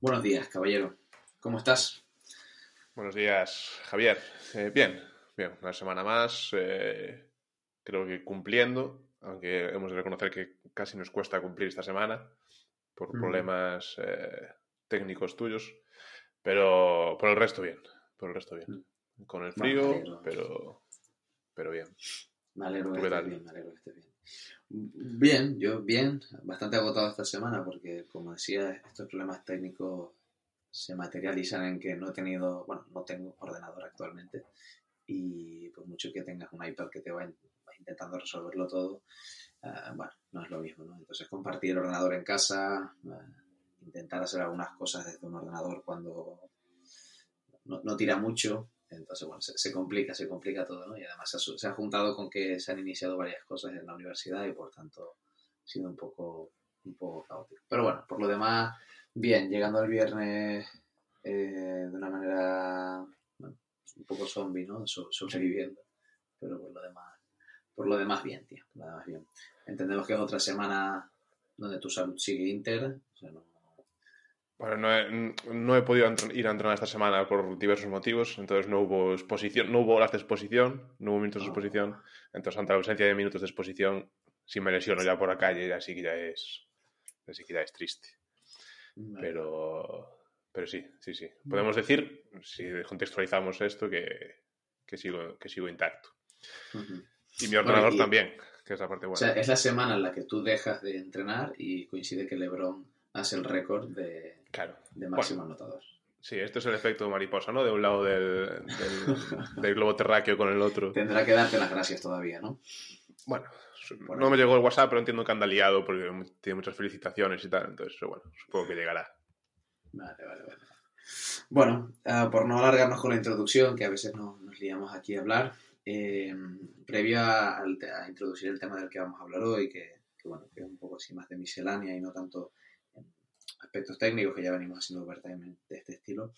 Buenos días, caballero. ¿Cómo estás? Buenos días, Javier. Eh, bien, bien, una semana más. eh, creo que cumpliendo, aunque hemos de reconocer que casi nos cuesta cumplir esta semana por Mm. problemas eh, técnicos tuyos. Pero por el resto bien, por el resto bien. Con el Mm. Bueno, me frío, pero, pero bien. Me alegro bien, me alegro bien. Bien, yo bien, bastante agotado esta semana porque, como decía, estos problemas técnicos se materializan en que no he tenido, bueno, no tengo ordenador actualmente y por mucho que tengas un iPad que te va, in- va intentando resolverlo todo, ah, bueno, no es lo mismo, ¿no? Entonces compartir el ordenador en casa, ah, intentar hacer algunas cosas desde un ordenador cuando no tira mucho, entonces, bueno, se, complica, se complica todo, ¿no? Y además se ha, juntado con que se han iniciado varias cosas en la universidad y por tanto ha sido un poco, un poco caótico. Pero bueno, por lo demás, bien, llegando el viernes eh, de una manera un poco zombie, ¿no? So- sobreviviendo. Pero por lo demás, por lo demás bien, tío. Por lo demás bien. Entendemos que es otra semana donde tu salud sigue íntegra. O sea, no, Bueno, no he, no he podido entr- ir a entrenar esta semana por diversos motivos, entonces no hubo exposición, no hubo horas de exposición, no hubo minutos de Ah. exposición, entonces ante la ausencia de minutos de exposición, si me lesiono ya por la calle, así que ya es, así que ya es triste. Pero, pero sí, sí, sí. Podemos decir, si contextualizamos esto, que, que sigo, que sigo intacto. Y mi ordenador y- también, que es la parte O buena. sea, es la semana en la que tú dejas de entrenar y coincide que LeBron hace el récord de, Claro. de máximo anotador. Sí, esto es el efecto mariposa, ¿no? De un lado del, del, del globo terráqueo con el otro. Tendrá que darte las gracias todavía, ¿no? Bueno, no me llegó el WhatsApp, pero entiendo que anda liado porque tiene muchas felicitaciones y tal. Entonces, bueno, supongo que llegará. Vale, vale, vale. Bueno, ah, por no alargarnos con la introducción, que a veces no- nos liamos aquí a hablar, eh, previo a, introducir el tema del que vamos a hablar hoy, que, que, bueno, que es un poco así más de miscelánea y no tanto aspectos técnicos que ya venimos haciendo overtime de este estilo,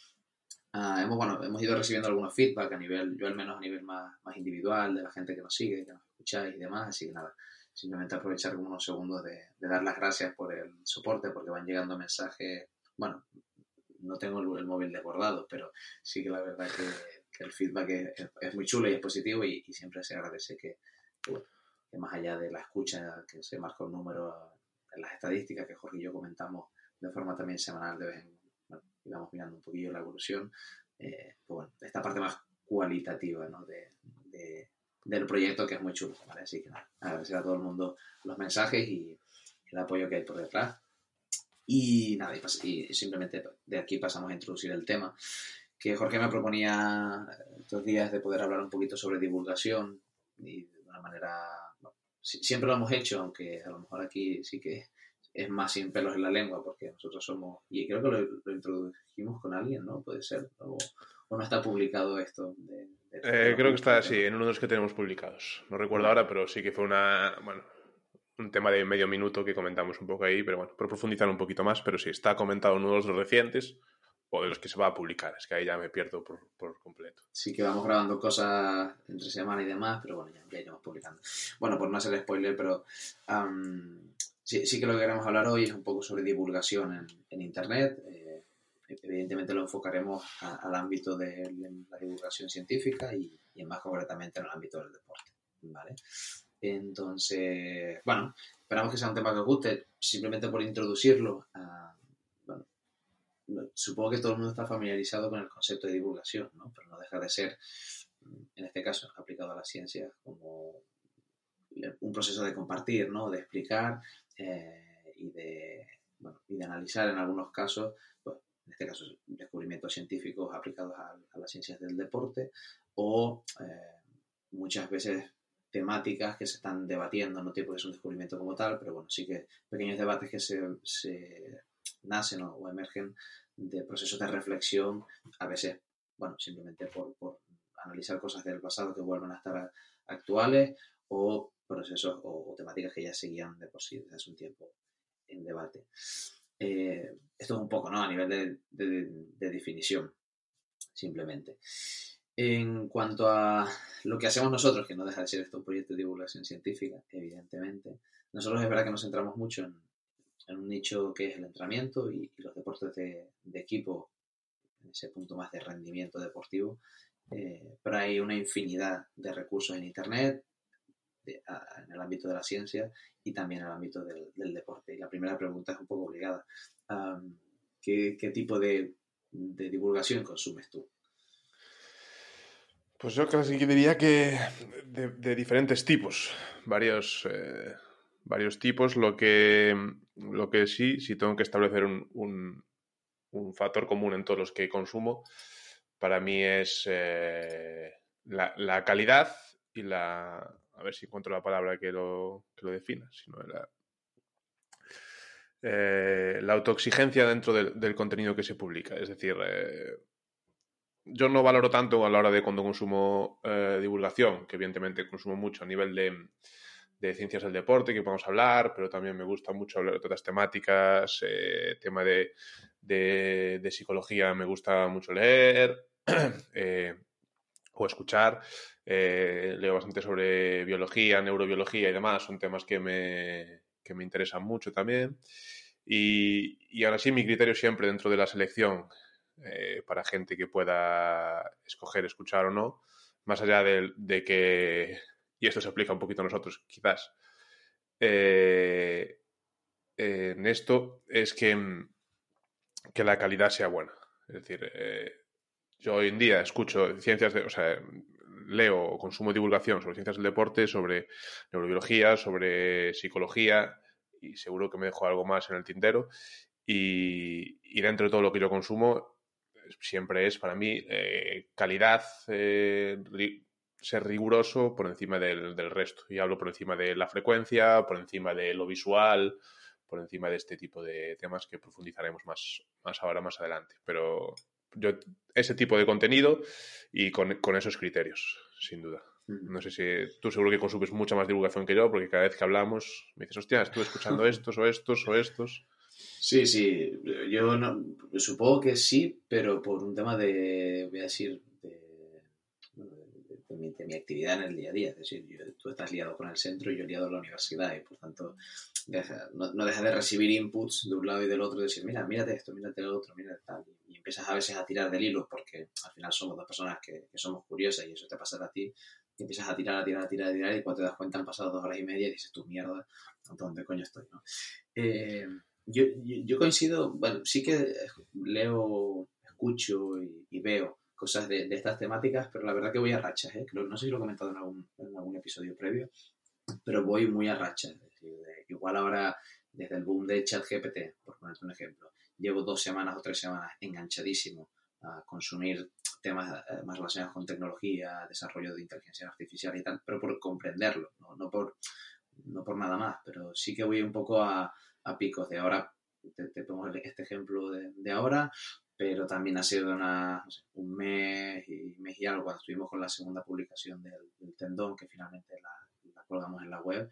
ah, hemos, bueno, hemos ido recibiendo algunos feedback a nivel, yo al menos a nivel más, más individual, de la gente que nos sigue, que nos escucháis y demás, así que nada, simplemente aprovechar como unos segundos de, de dar las gracias por el soporte, porque van llegando mensajes, bueno, no tengo el, el móvil desbordado, pero sí que la verdad que, que el feedback es, es- muy chulo y es positivo y, y siempre se agradece que, que más allá de la escucha, que se marca un número en las estadísticas que Jorge y yo comentamos de forma también semanal, de vez en bueno, y vamos mirando un poquillo la evolución, eh, pues bueno, esta parte más cualitativa ¿no? de, de- del proyecto que es muy chulo, ¿vale? Así que nada, agradecer a todo el mundo los mensajes y el apoyo que hay por detrás. Y nada, y, y simplemente de aquí pasamos a introducir el tema, que Jorge me proponía estos días de poder hablar un poquito sobre divulgación y de una manera... bueno, si- siempre lo hemos hecho, aunque a lo mejor aquí sí que es más sin pelos en la lengua, porque nosotros somos... Y creo que lo, lo introdujimos con alguien, ¿no? Puede ser. O, o no está publicado esto. De, de- Eh, creo que está así, en uno de los que tenemos publicados. No recuerdo ahora, pero sí que fue una. Bueno, un tema de medio minuto que comentamos un poco ahí, pero bueno, por profundizar un poquito más. Pero sí, está comentado en uno de los recientes o de los que se va a publicar. Es que ahí ya me pierdo por, por completo. Sí que vamos grabando cosas entre semana y demás, pero bueno, ya, ya iremos publicando. Bueno, por no hacer spoiler, pero am, sí, sí que lo que queremos hablar hoy es un poco sobre divulgación en, Internet. Eh, evidentemente lo enfocaremos a- al ámbito de la divulgación científica y, más concretamente en el ámbito del deporte. ¿vale? Entonces, bueno, esperamos que sea un tema que os guste, simplemente por introducirlo. a- bueno, no- supongo que todo el mundo está familiarizado con el concepto de divulgación, ¿no? pero no deja de ser, en este caso, aplicado a la ciencia, como un proceso de compartir, ¿no? de explicar eh, y, de, bueno, y de analizar en algunos casos, pues, en este caso, descubrimientos científicos aplicados a, las ciencias del deporte o eh, muchas veces temáticas que se están debatiendo, no tiene por qué ser un descubrimiento como tal, pero bueno, sí que pequeños debates que se, se nacen o, emergen de procesos de reflexión, a veces, bueno, simplemente por, por analizar cosas del pasado que vuelven a estar actuales o procesos o, o temáticas que ya seguían de por sí desde hace un tiempo en debate. Eh, esto es un poco, ¿no? A nivel de, de- de definición, simplemente. En cuanto a lo que hacemos nosotros, que no deja de ser esto un proyecto de divulgación científica, evidentemente, nosotros es verdad que nos centramos mucho en, en un nicho que es el entrenamiento y, los deportes de, equipo, en ese punto más de rendimiento deportivo. Eh, pero hay una infinidad de recursos en Internet, en el ámbito de la ciencia y también en el ámbito del, deporte. Y la primera pregunta es un poco obligada. ¿qué, tipo de, divulgación consumes tú? Pues yo casi diría que de, diferentes tipos, varios, eh, varios tipos. Lo que, lo que sí, si tengo que establecer un, factor común en todos los que consumo, para mí es eh, la, calidad y la... A ver si encuentro la palabra que lo, que lo defina, sino la, eh, la autoexigencia dentro del, contenido que se publica. Es decir, eh, yo no valoro tanto a la hora de cuando consumo divulgación, que evidentemente consumo mucho a nivel de, de ciencias del deporte que podemos hablar, pero también me gusta mucho hablar de otras temáticas, eh, tema de, de, psicología me gusta mucho leer eh, o escuchar. Eh, leo bastante sobre biología, neurobiología y demás, son temas que me, que me interesan mucho también. Y, y ahora sí, mi criterio siempre dentro de la selección para gente que pueda escoger escuchar o no, más allá de que y esto se aplica un poquito a nosotros, quizás, eh, en esto es que, que, la calidad sea buena. Es decir, eh, yo hoy en día escucho ciencias de, o sea, leo consumo divulgación sobre ciencias del deporte, sobre neurobiología, sobre psicología, y seguro que me dejo algo más en el tintero. Y, dentro de todo lo que yo consumo, siempre es para mí eh, calidad, ser riguroso por encima del, resto. Y hablo por encima de la frecuencia, por encima de lo visual, por encima de este tipo de temas que profundizaremos más, más ahora, más adelante. Pero yo, ese tipo de contenido y con, esos criterios, sin duda. No sé si tú seguro que consumes mucha más divulgación que yo, porque cada vez que hablamos me dices, hostia, estuve escuchando estos o estos o estos. Sí, sí, yo no, supongo que sí, pero por un tema de, voy a decir, de mi, actividad en el día a día. Es decir, tú estás liado con el centro y yo liado con la universidad y por tanto no, no dejas de recibir inputs de un lado y del otro, decir, mira, mírate esto, mírate el otro, mírate tal. Y empiezas a veces a tirar del hilo porque al final somos dos personas que, somos curiosas y eso te pasa a ti. Y empiezas a tirar, a tirar, a tirar, a tirar y cuando te das cuenta han pasado dos horas y media y dices, tu mierda, ¿dónde coño estoy? ¿no? Eh, yo, yo, coincido, bueno, sí que leo, escucho y veo cosas de, estas temáticas, pero la verdad que voy a rachas, ¿eh? no sé si lo he comentado en algún, en algún episodio previo, pero voy muy a rachas. igual ahora, desde el boom de ChatGPT, por ponerte un ejemplo, llevo dos semanas o tres semanas enganchadísimo a consumir temas eh, más relacionados con tecnología, desarrollo de inteligencia artificial y tal, pero por comprenderlo, no, por, no por nada más, pero sí que voy un poco a, a picos de ahora, te, pongo este ejemplo de, de, ahora, pero también ha sido una, un mes y, mes y algo cuando estuvimos con la segunda publicación del, tendón, que finalmente la, colgamos en la web,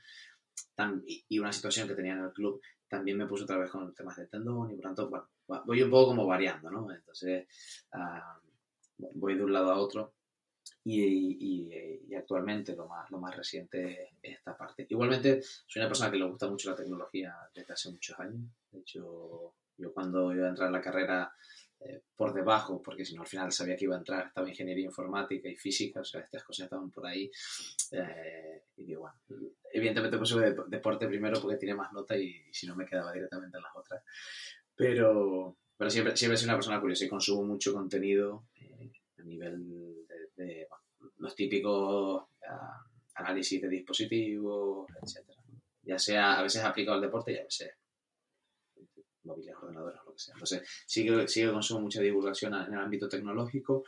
y, una situación que tenía en el club, también me puse otra vez con temas del tendón y por tanto, bueno, voy un poco como variando, ¿no? Entonces, ah, voy de un lado a otro y, y, actualmente lo más, lo más reciente es esta parte. Igualmente, soy una persona que le gusta mucho la tecnología desde hace muchos años. De hecho, yo cuando iba a entrar en la carrera eh, por debajo, porque si no al final sabía que iba a entrar, estaba ingeniería informática y física, o sea, estas cosas estaban por ahí. Eh, y digo, bueno, evidentemente puse deporte primero porque tiene más nota y, si no me quedaba directamente en las otras. Pero, pero siempre, siempre sido una persona curiosa y consumo mucho contenido eh, a nivel de, los típicos ah, análisis de dispositivos, etc. Ya sea a veces aplicado al deporte y a veces móviles, ordenadores, sea. Entonces, sí que, sí que consumo mucha divulgación en el ámbito tecnológico.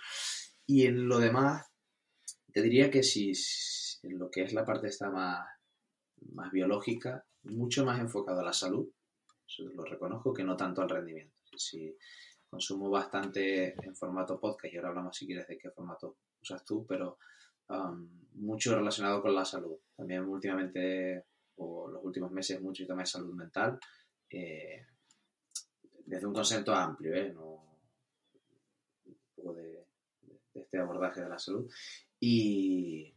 Y en lo demás, te diría que si, en lo que es la parte esta más, más biológica, mucho más enfocado a la salud, lo reconozco, que no tanto al rendimiento. Si consumo bastante en formato podcast, y ahora hablamos si quieres de qué formato usas tú, pero um, mucho relacionado con la salud. También últimamente, o los últimos meses, mucho tema de salud mental. Eh, desde un concepto amplio, ¿eh? poco de, este abordaje de la salud. Y,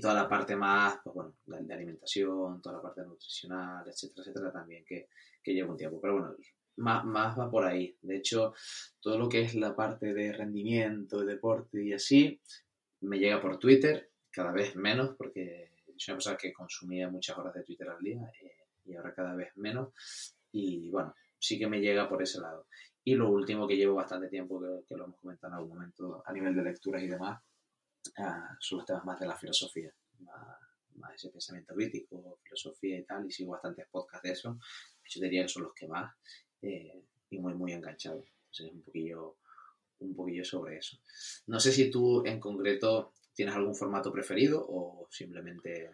toda la parte más, pues bueno, de, alimentación, toda la parte nutricional, etcétera, etcétera, también, que, que lleva un tiempo. Pero bueno, más, más va por ahí. De hecho, todo lo que es la parte de rendimiento, de deporte y así, me llega por Twitter, cada vez menos, porque soy una persona que consumía muchas horas de Twitter al día eh, y ahora cada vez menos. Y bueno, sí que me llega por ese lado. Y lo último que llevo bastante tiempo, que, lo hemos comentado en algún momento a nivel de lecturas y demás, uh, son los temas más de la filosofía, más, ese pensamiento crítico, filosofía y tal, y sigo bastantes podcasts de eso. Yo diría que son los que más, eh, y muy, muy enganchados. Entonces, un poquillo, un poquillo sobre eso. No sé si tú en concreto tienes algún formato preferido o simplemente...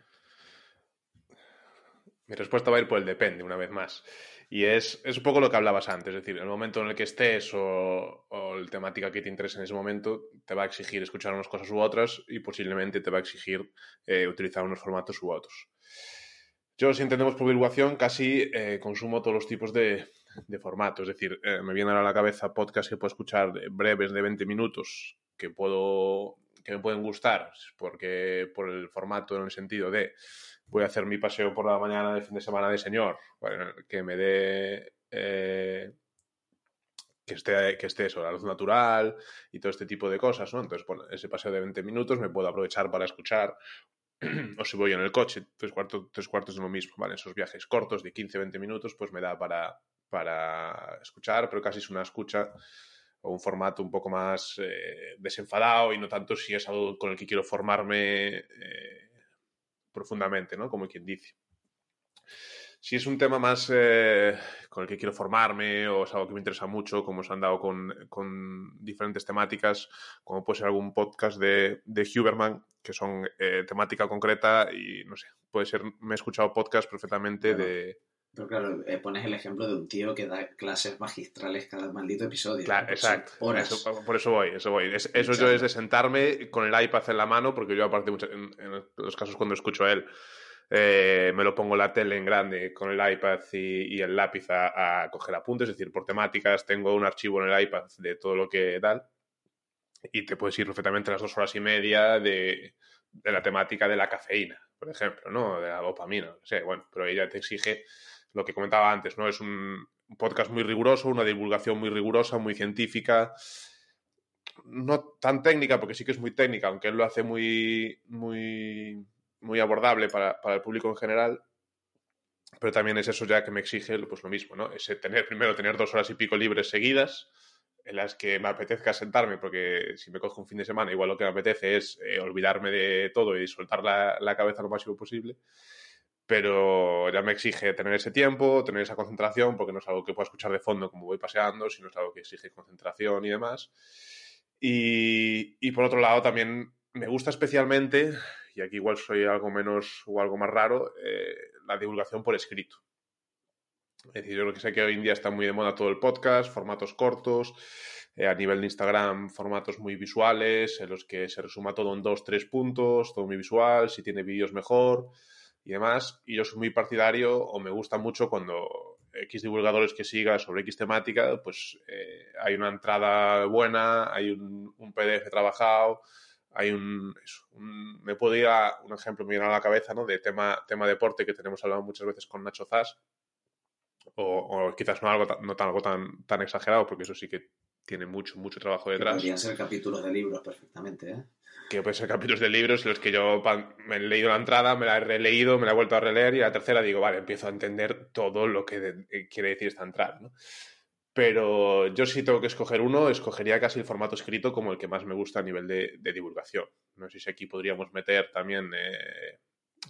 Mi respuesta va a ir por el depende, una vez más. Y es, es, un poco lo que hablabas antes, es decir, el momento en el que estés o, o la temática que te interesa en ese momento te va a exigir escuchar unas cosas u otras y posiblemente te va a exigir eh, utilizar unos formatos u otros. Yo, si entendemos por casi eh, consumo todos los tipos de, de formatos. Es decir, eh, me vienen a la cabeza podcasts que puedo escuchar breves de 20 minutos que puedo que me pueden gustar porque por el formato en el sentido de voy a hacer mi paseo por la mañana de fin de semana de señor, que me dé eh, que esté, que esté eso, la luz natural y todo este tipo de cosas, ¿no? Entonces, bueno, ese paseo de 20 minutos me puedo aprovechar para escuchar, o si voy en el coche, tres cuartos, tres cuartos de lo mismo, ¿vale? Esos viajes cortos de 15-20 minutos, pues me da para, para escuchar, pero casi es una escucha o un formato un poco más eh, desenfadado y no tanto si es algo con el que quiero formarme eh, profundamente, ¿no? Como quien dice. Si es un tema más eh, con el que quiero formarme o es algo que me interesa mucho, como os han dado con, con diferentes temáticas, como puede ser algún podcast de, de Huberman, que son temática concreta y no sé, puede ser, me he escuchado podcast perfectamente de pero claro, eh, pones el ejemplo de un tío que da clases magistrales cada maldito episodio. Claro, exacto. por eso voy, eso voy. eso yo es de sentarme con el iPad en la mano, porque yo aparte en, los casos cuando escucho a él, eh, me lo pongo la tele en grande con el iPad y, el lápiz a, coger apuntes, es decir, por temáticas tengo un archivo en el iPad de todo lo que tal y te puedes ir perfectamente las dos horas y media de, de la temática de la cafeína, por ejemplo, ¿no? De la dopamina, no sé, bueno, pero ella te exige lo que comentaba antes, ¿no? Es un, podcast muy riguroso, una divulgación muy rigurosa, muy científica, no tan técnica, porque sí que es muy técnica, aunque él lo hace muy, muy, muy abordable para, el público en general, pero también es eso ya que me exige pues lo mismo, ¿no? Ese tener, primero tener dos horas y pico libres seguidas, en las que me apetezca sentarme, porque si me cojo un fin de semana, igual lo que me apetece es eh, olvidarme de todo y soltar la, la cabeza lo máximo posible pero ya me exige tener ese tiempo, tener esa concentración, porque no es algo que pueda escuchar de fondo como voy paseando, sino es algo que exige concentración y demás. Y, por otro lado, también me gusta especialmente, y aquí igual soy algo menos o algo más raro, eh, la divulgación por escrito. Es decir, yo creo que sé que hoy en día está muy de moda todo el podcast, formatos cortos, eh, a nivel de Instagram, formatos muy visuales, en los que se resuma todo en dos, tres puntos, todo muy visual, si tiene vídeos mejor y demás. Y yo soy muy partidario o me gusta mucho cuando X divulgadores que siga sobre X temática, pues eh, hay una entrada buena, hay un, PDF trabajado, hay un, Me puedo ir a un ejemplo, me viene a la cabeza, ¿no? De tema, tema deporte que tenemos hablado muchas veces con Nacho Zas. O, quizás no algo, no tan, algo tan, tan exagerado, porque eso sí que tiene mucho, mucho trabajo detrás. podrían ser capítulos de libros perfectamente, ¿eh? Que pueden ser capítulos de libros en los que yo me he leído la entrada, me la he releído, me la he vuelto a releer y a la tercera digo, vale, empiezo a entender todo lo que eh, quiere decir esta entrada, ¿no? Pero yo si tengo que escoger uno, escogería casi el formato escrito como el que más me gusta a nivel de, divulgación. No sé si aquí podríamos meter también eh,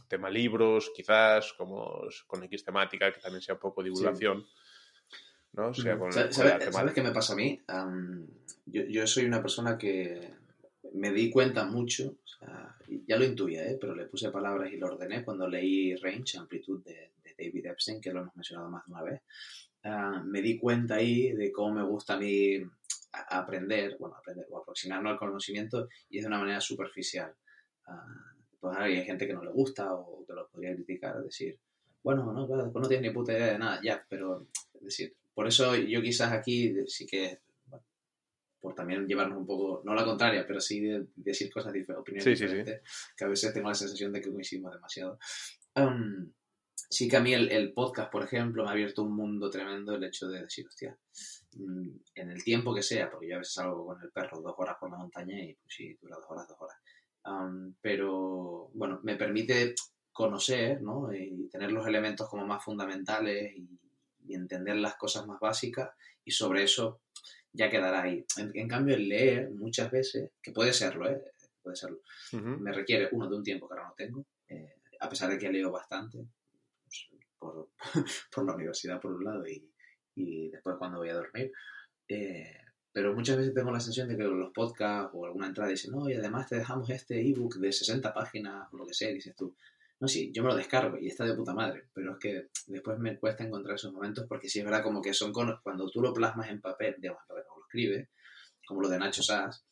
tema libros, quizás, como con X temática, que también sea un poco divulgación. ¿no? ¿Sabes, qué me pasa a mí? yo soy una persona que me di cuenta mucho, ya lo intuía, ¿eh? pero le puse palabras y lo ordené cuando leí Range, Amplitud de, David Epstein, que lo hemos mencionado más de una vez. Ah, me di cuenta ahí de cómo me gusta a mí aprender, bueno, aprender o aproximarme al conocimiento y es de una manera superficial. Uh, pues hay gente que no le gusta o que lo podría criticar, decir, bueno, no, pues no tienes ni puta idea de nada, ya, pero, es decir, por eso yo quizás aquí sí que por también llevarnos un poco, no la contraria, pero sí de, decir cosas diferentes, opiniones diferentes, que a veces tengo la sensación de que coincidimos demasiado. sí que a mí el, podcast, por ejemplo, me ha abierto un mundo tremendo el hecho de decir, hostia, mm, en el tiempo que sea, porque yo a veces salgo con el perro dos horas por la montaña y pues sí, dura dos horas, dos horas. pero bueno, me permite conocer ¿no? y tener los elementos como más fundamentales y, entender las cosas más básicas y sobre eso ya quedará ahí. En, cambio, el leer muchas veces, que puede serlo, ¿eh? puede serlo, me requiere uno de un tiempo que ahora no tengo, eh, a pesar de que leo bastante, por, la universidad por un lado y, y, después cuando voy a dormir. Eh, pero muchas veces tengo la sensación de que los podcasts o alguna entrada dicen, no, y además te dejamos este ebook de 60 páginas o lo que sea, dices tú, no, sí, yo me lo descargo y está de puta madre, pero es que después me cuesta encontrar esos momentos porque sí es verdad como que son cuando tú lo plasmas en papel, digamos, en papel, o lo escribes, como lo de Nacho Sass,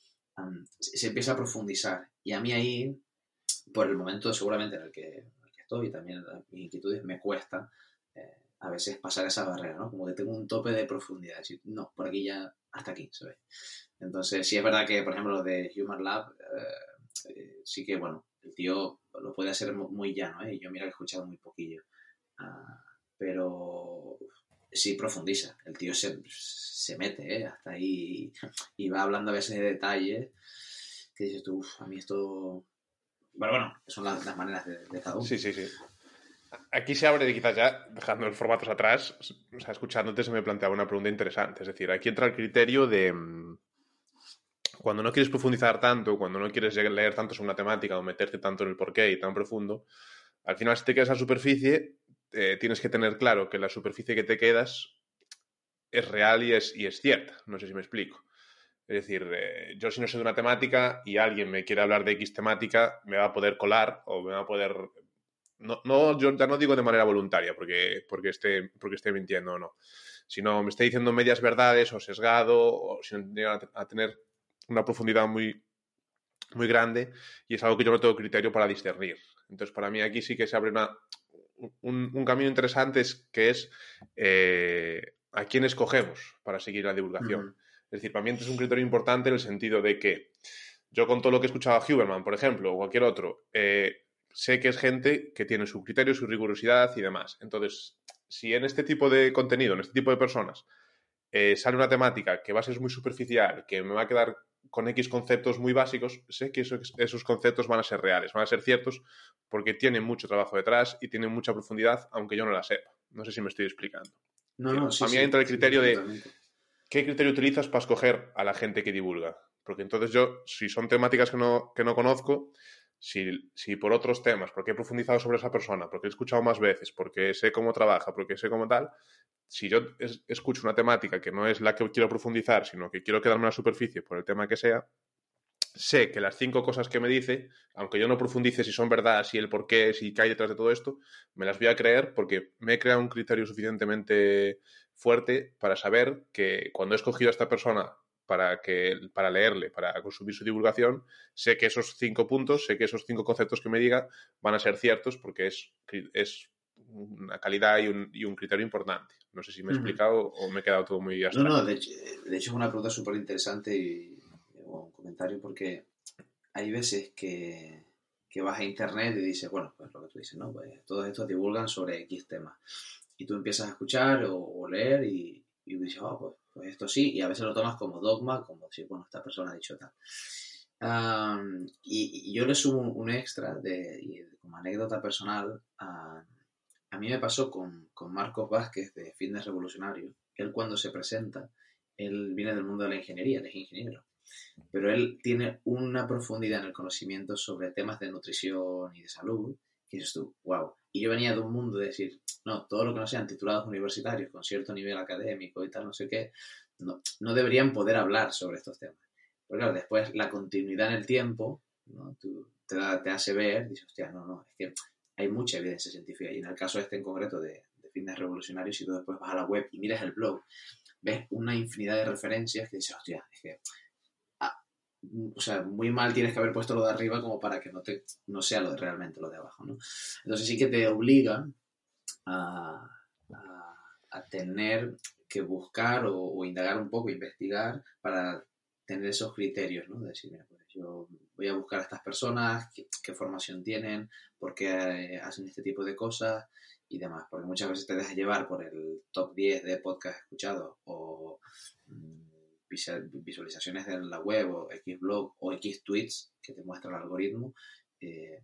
se, empieza a profundizar. Y a mí ahí, por el momento seguramente en el que y también mis inquietudes, me cuesta eh, a veces pasar esa barrera, ¿no? Como que tengo un tope de profundidad, decir, no, por aquí ya, hasta aquí, ¿sabes? Entonces, sí es verdad que, por ejemplo, lo de Human Lab, eh, eh, sí que, bueno, el tío lo puede hacer muy llano, ¿eh? Yo mira que he escuchado muy poquillo. Ah, pero sí profundiza. El tío se, se mete ¿eh? hasta ahí y, va hablando a veces de detalles que dices tú, a mí esto bueno, bueno, son las, maneras de, de. Sí, sí, sí. Aquí se abre, quizás ya, dejando los formatos atrás, o sea, escuchándote se me planteaba una pregunta interesante. Es decir, aquí entra el criterio de mm, cuando no quieres profundizar tanto, cuando no quieres leer tanto sobre una temática o meterte tanto en el porqué y tan profundo, al final si te quedas a superficie, eh, tienes que tener claro que la superficie que te quedas es real y es, y es cierta. No sé si me explico. Es decir, eh, yo si no sé de una temática y alguien me quiere hablar de X temática, me va a poder colar o me va a poder... No, no yo ya no digo de manera voluntaria porque, porque, esté, porque esté mintiendo o no, sino me esté diciendo medias verdades o sesgado o sin a tener una profundidad muy, muy grande y es algo que yo no tengo criterio para discernir. Entonces, para mí aquí sí que se abre una, un, camino interesante que es eh, a quién escogemos para seguir la divulgación. Es decir, para mí es un criterio importante en el sentido de que yo con todo lo que he escuchado a Huberman, por ejemplo, o cualquier otro, eh, sé que es gente que tiene su criterio, su rigurosidad y demás. Entonces, si en este tipo de contenido, en este tipo de personas, eh, sale una temática que va a ser muy superficial, que me va a quedar con X conceptos muy básicos, sé que esos conceptos van a ser reales, van a ser ciertos, porque tienen mucho trabajo detrás y tienen mucha profundidad, aunque yo no la sepa. No sé si me estoy explicando. No, no, a mí entra el criterio de ¿qué criterio utilizas para escoger a la gente que divulga? Porque entonces yo, si son temáticas que no, que no conozco, si, si, por otros temas, porque he profundizado sobre esa persona, porque he escuchado más veces, porque sé cómo trabaja, porque sé cómo tal, si yo escucho una temática que no es la que quiero profundizar, sino que quiero quedarme en la superficie por el tema que sea, sé que las cinco cosas que me dice, aunque yo no profundice si son verdad, si el por qué, si qué hay detrás de todo esto, me las voy a creer porque me he creado un criterio suficientemente fuerte para saber que cuando he escogido a esta persona para, que, para leerle, para consumir su divulgación, sé que esos cinco puntos, sé que esos cinco conceptos que me diga van a ser ciertos porque es, es una calidad y un, y un criterio importante. No sé si me he explicado o me he quedado todo muy abstracto. No, no, de hecho, de hecho es una pregunta súper interesante y un comentario porque hay veces que, que, vas a internet y dices, bueno, pues lo que tú dices, ¿no? Pues todos estos divulgan sobre X temas y tú empiezas a escuchar o, leer y, y dices, oh, pues, pues, esto sí, y a veces lo tomas como dogma, como decir, bueno, esta persona ha dicho tal. y, yo le sumo un, extra de, como anécdota personal. a mí me pasó con, con, Marcos Vázquez de Fitness Revolucionario. Él cuando se presenta, él viene del mundo de la ingeniería, él es ingeniero. Pero él tiene una profundidad en el conocimiento sobre temas de nutrición y de salud que dices tú, wow. Y yo venía de un mundo de decir, no, todo lo que no sean titulados universitarios con cierto nivel académico y tal, no sé qué, no, no deberían poder hablar sobre estos temas. Pero claro, después la continuidad en el tiempo ¿no? te, te, hace ver, dices, hostia, no, no, es que hay mucha evidencia científica. Y en el caso este en concreto de, de fitness revolucionarios, si tú después vas a la web y miras el blog, ves una infinidad de referencias que dices, hostia, es que o sea, muy mal tienes que haber puesto lo de arriba como para que no, te, no sea lo de realmente lo de abajo, ¿no? Entonces sí que te obligan a, a, tener que buscar o, indagar un poco, investigar para tener esos criterios, ¿no? De decir, mira, pues yo voy a buscar a estas personas, qué, formación tienen, por qué eh, hacen este tipo de cosas y demás, porque muchas veces te dejas llevar por el top 10 de podcast escuchados o visualizaciones en la web o X blog o X tweets que te muestra el algoritmo eh,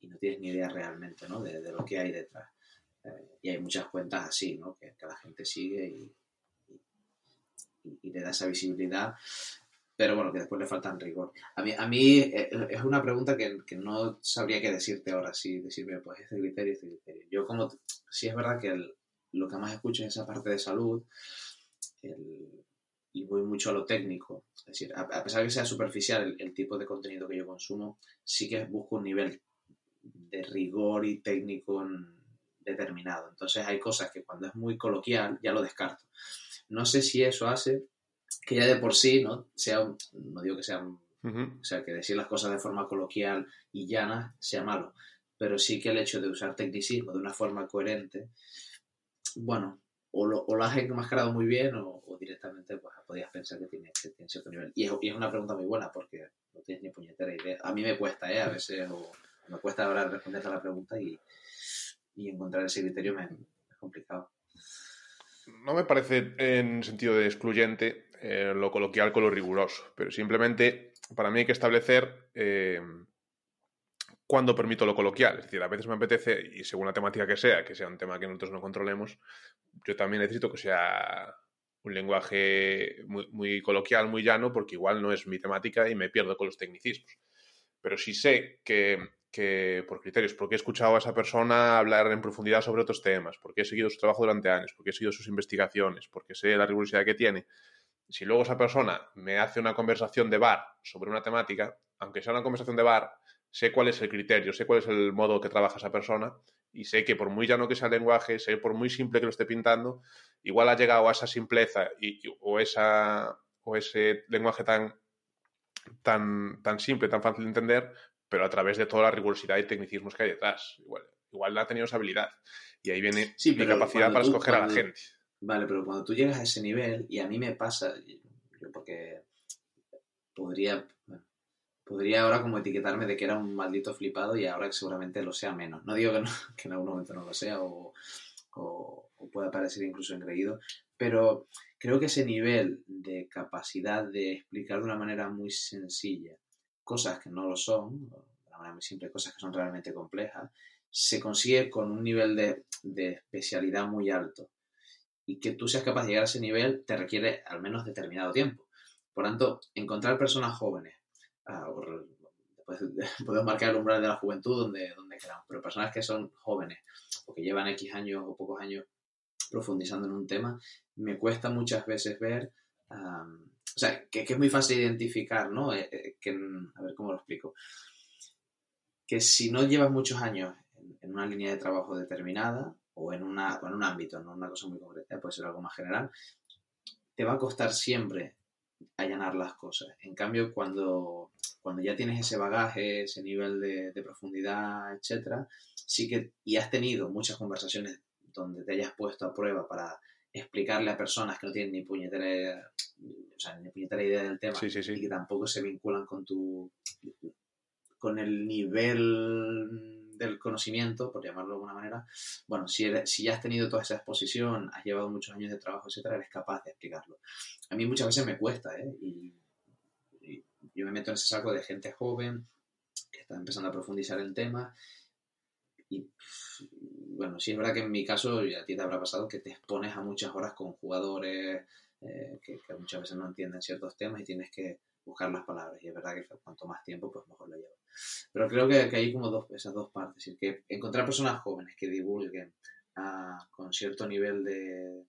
y no tienes ni idea realmente ¿no? de, lo que hay detrás. Eh, y hay muchas cuentas así, ¿no? que, la gente sigue y, y, le da esa visibilidad, pero bueno, que después le faltan rigor. A mí, a mí eh, es una pregunta que, que, no sabría qué decirte ahora, sí, decirme, pues este criterio, este criterio. Yo como, sí es verdad que lo que más escucho es esa parte de salud, el, y voy mucho a lo técnico. Es decir, a, pesar de que sea superficial el, tipo de contenido que yo consumo, sí que busco un nivel de rigor y técnico determinado. Entonces hay cosas que cuando es muy coloquial ya lo descarto. No sé si eso hace que ya de por sí, ¿no? Sea, no digo que sea, o sea, que decir las cosas de forma coloquial y llana sea malo, pero sí que el hecho de usar tecnicismo de una forma coherente, bueno, o lo, o lo has enmascarado muy bien o, directamente pues podías pensar que tiene, cierto nivel. Y es, una pregunta muy buena porque no tienes ni puñetera idea. A mí me cuesta, ¿eh? A veces me cuesta ahora responderte a la pregunta y, y encontrar ese criterio me, es complicado. No me parece en sentido de excluyente eh, lo coloquial con lo riguroso, pero simplemente para mí hay que establecer eh, cuándo permito lo coloquial. Es decir, a veces me apetece, y según la temática que sea, que sea un tema que nosotros no controlemos, yo también necesito que sea un lenguaje muy, coloquial, muy llano, porque igual no es mi temática y me pierdo con los tecnicismos. Pero si sé que, por criterios, porque he escuchado a esa persona hablar en profundidad sobre otros temas, porque he seguido su trabajo durante años, porque he seguido sus investigaciones, porque sé la rigurosidad que tiene, si luego esa persona me hace una conversación de bar sobre una temática, aunque sea una conversación de bar, sé cuál es el criterio, sé cuál es el modo que trabaja esa persona y sé que por muy llano que sea el lenguaje, sé por muy simple que lo esté pintando, igual ha llegado a esa simpleza y, o, esa, o ese lenguaje tan, tan, tan simple, tan fácil de entender, pero a través de toda la rigurosidad y tecnicismos que hay detrás. Igual, igual ha tenido esa habilidad. Y ahí viene mi capacidad para escoger a la gente. Vale, pero cuando tú llegas a ese nivel, y a mí me pasa, yo porque podría, podría ahora como etiquetarme de que era un maldito flipado y ahora que seguramente lo sea menos. No digo que, que en algún momento no lo sea o, o, pueda parecer incluso engreído, pero creo que ese nivel de capacidad de explicar de una manera muy sencilla cosas que no lo son, de una manera muy simple, cosas que son realmente complejas, se consigue con un nivel de especialidad muy alto. Y que tú seas capaz de llegar a ese nivel te requiere al menos determinado tiempo. Por tanto, encontrar personas jóvenes podemos marcar el umbral de la juventud donde, donde queramos, pero personas que son jóvenes o que llevan X años o pocos años profundizando en un tema, me cuesta muchas veces ver, o sea, que, es muy fácil identificar, ¿no? Eh, eh, que, a ver cómo lo explico. Que si no llevas muchos años en, una línea de trabajo determinada o en, una, en un ámbito, no una cosa muy concreta, puede ser algo más general, te va a costar siempre allanar las cosas. En cambio, cuando, cuando ya tienes ese bagaje, ese nivel de, profundidad, etcétera, sí que, y has tenido muchas conversaciones donde te hayas puesto a prueba para explicarle a personas que no tienen ni puñetera, ni puñetera idea del tema y que tampoco se vinculan con tu con el nivel del conocimiento, por llamarlo de alguna manera, bueno, si, ya has tenido toda esa exposición, has llevado muchos años de trabajo, etcétera, eres capaz de explicarlo. A mí muchas veces me cuesta, ¿eh? Y, yo me meto en ese saco de gente joven que está empezando a profundizar el tema y bueno, sí es verdad que en mi caso, y a ti te habrá pasado, que te expones a muchas horas con jugadores eh, que, que, muchas veces no entienden ciertos temas y tienes que buscar las palabras. Y es verdad que cuanto más tiempo, pues mejor lo llevas. Pero creo que, hay como dos, esas dos partes. Es que encontrar personas jóvenes que divulguen ah, con cierto nivel de,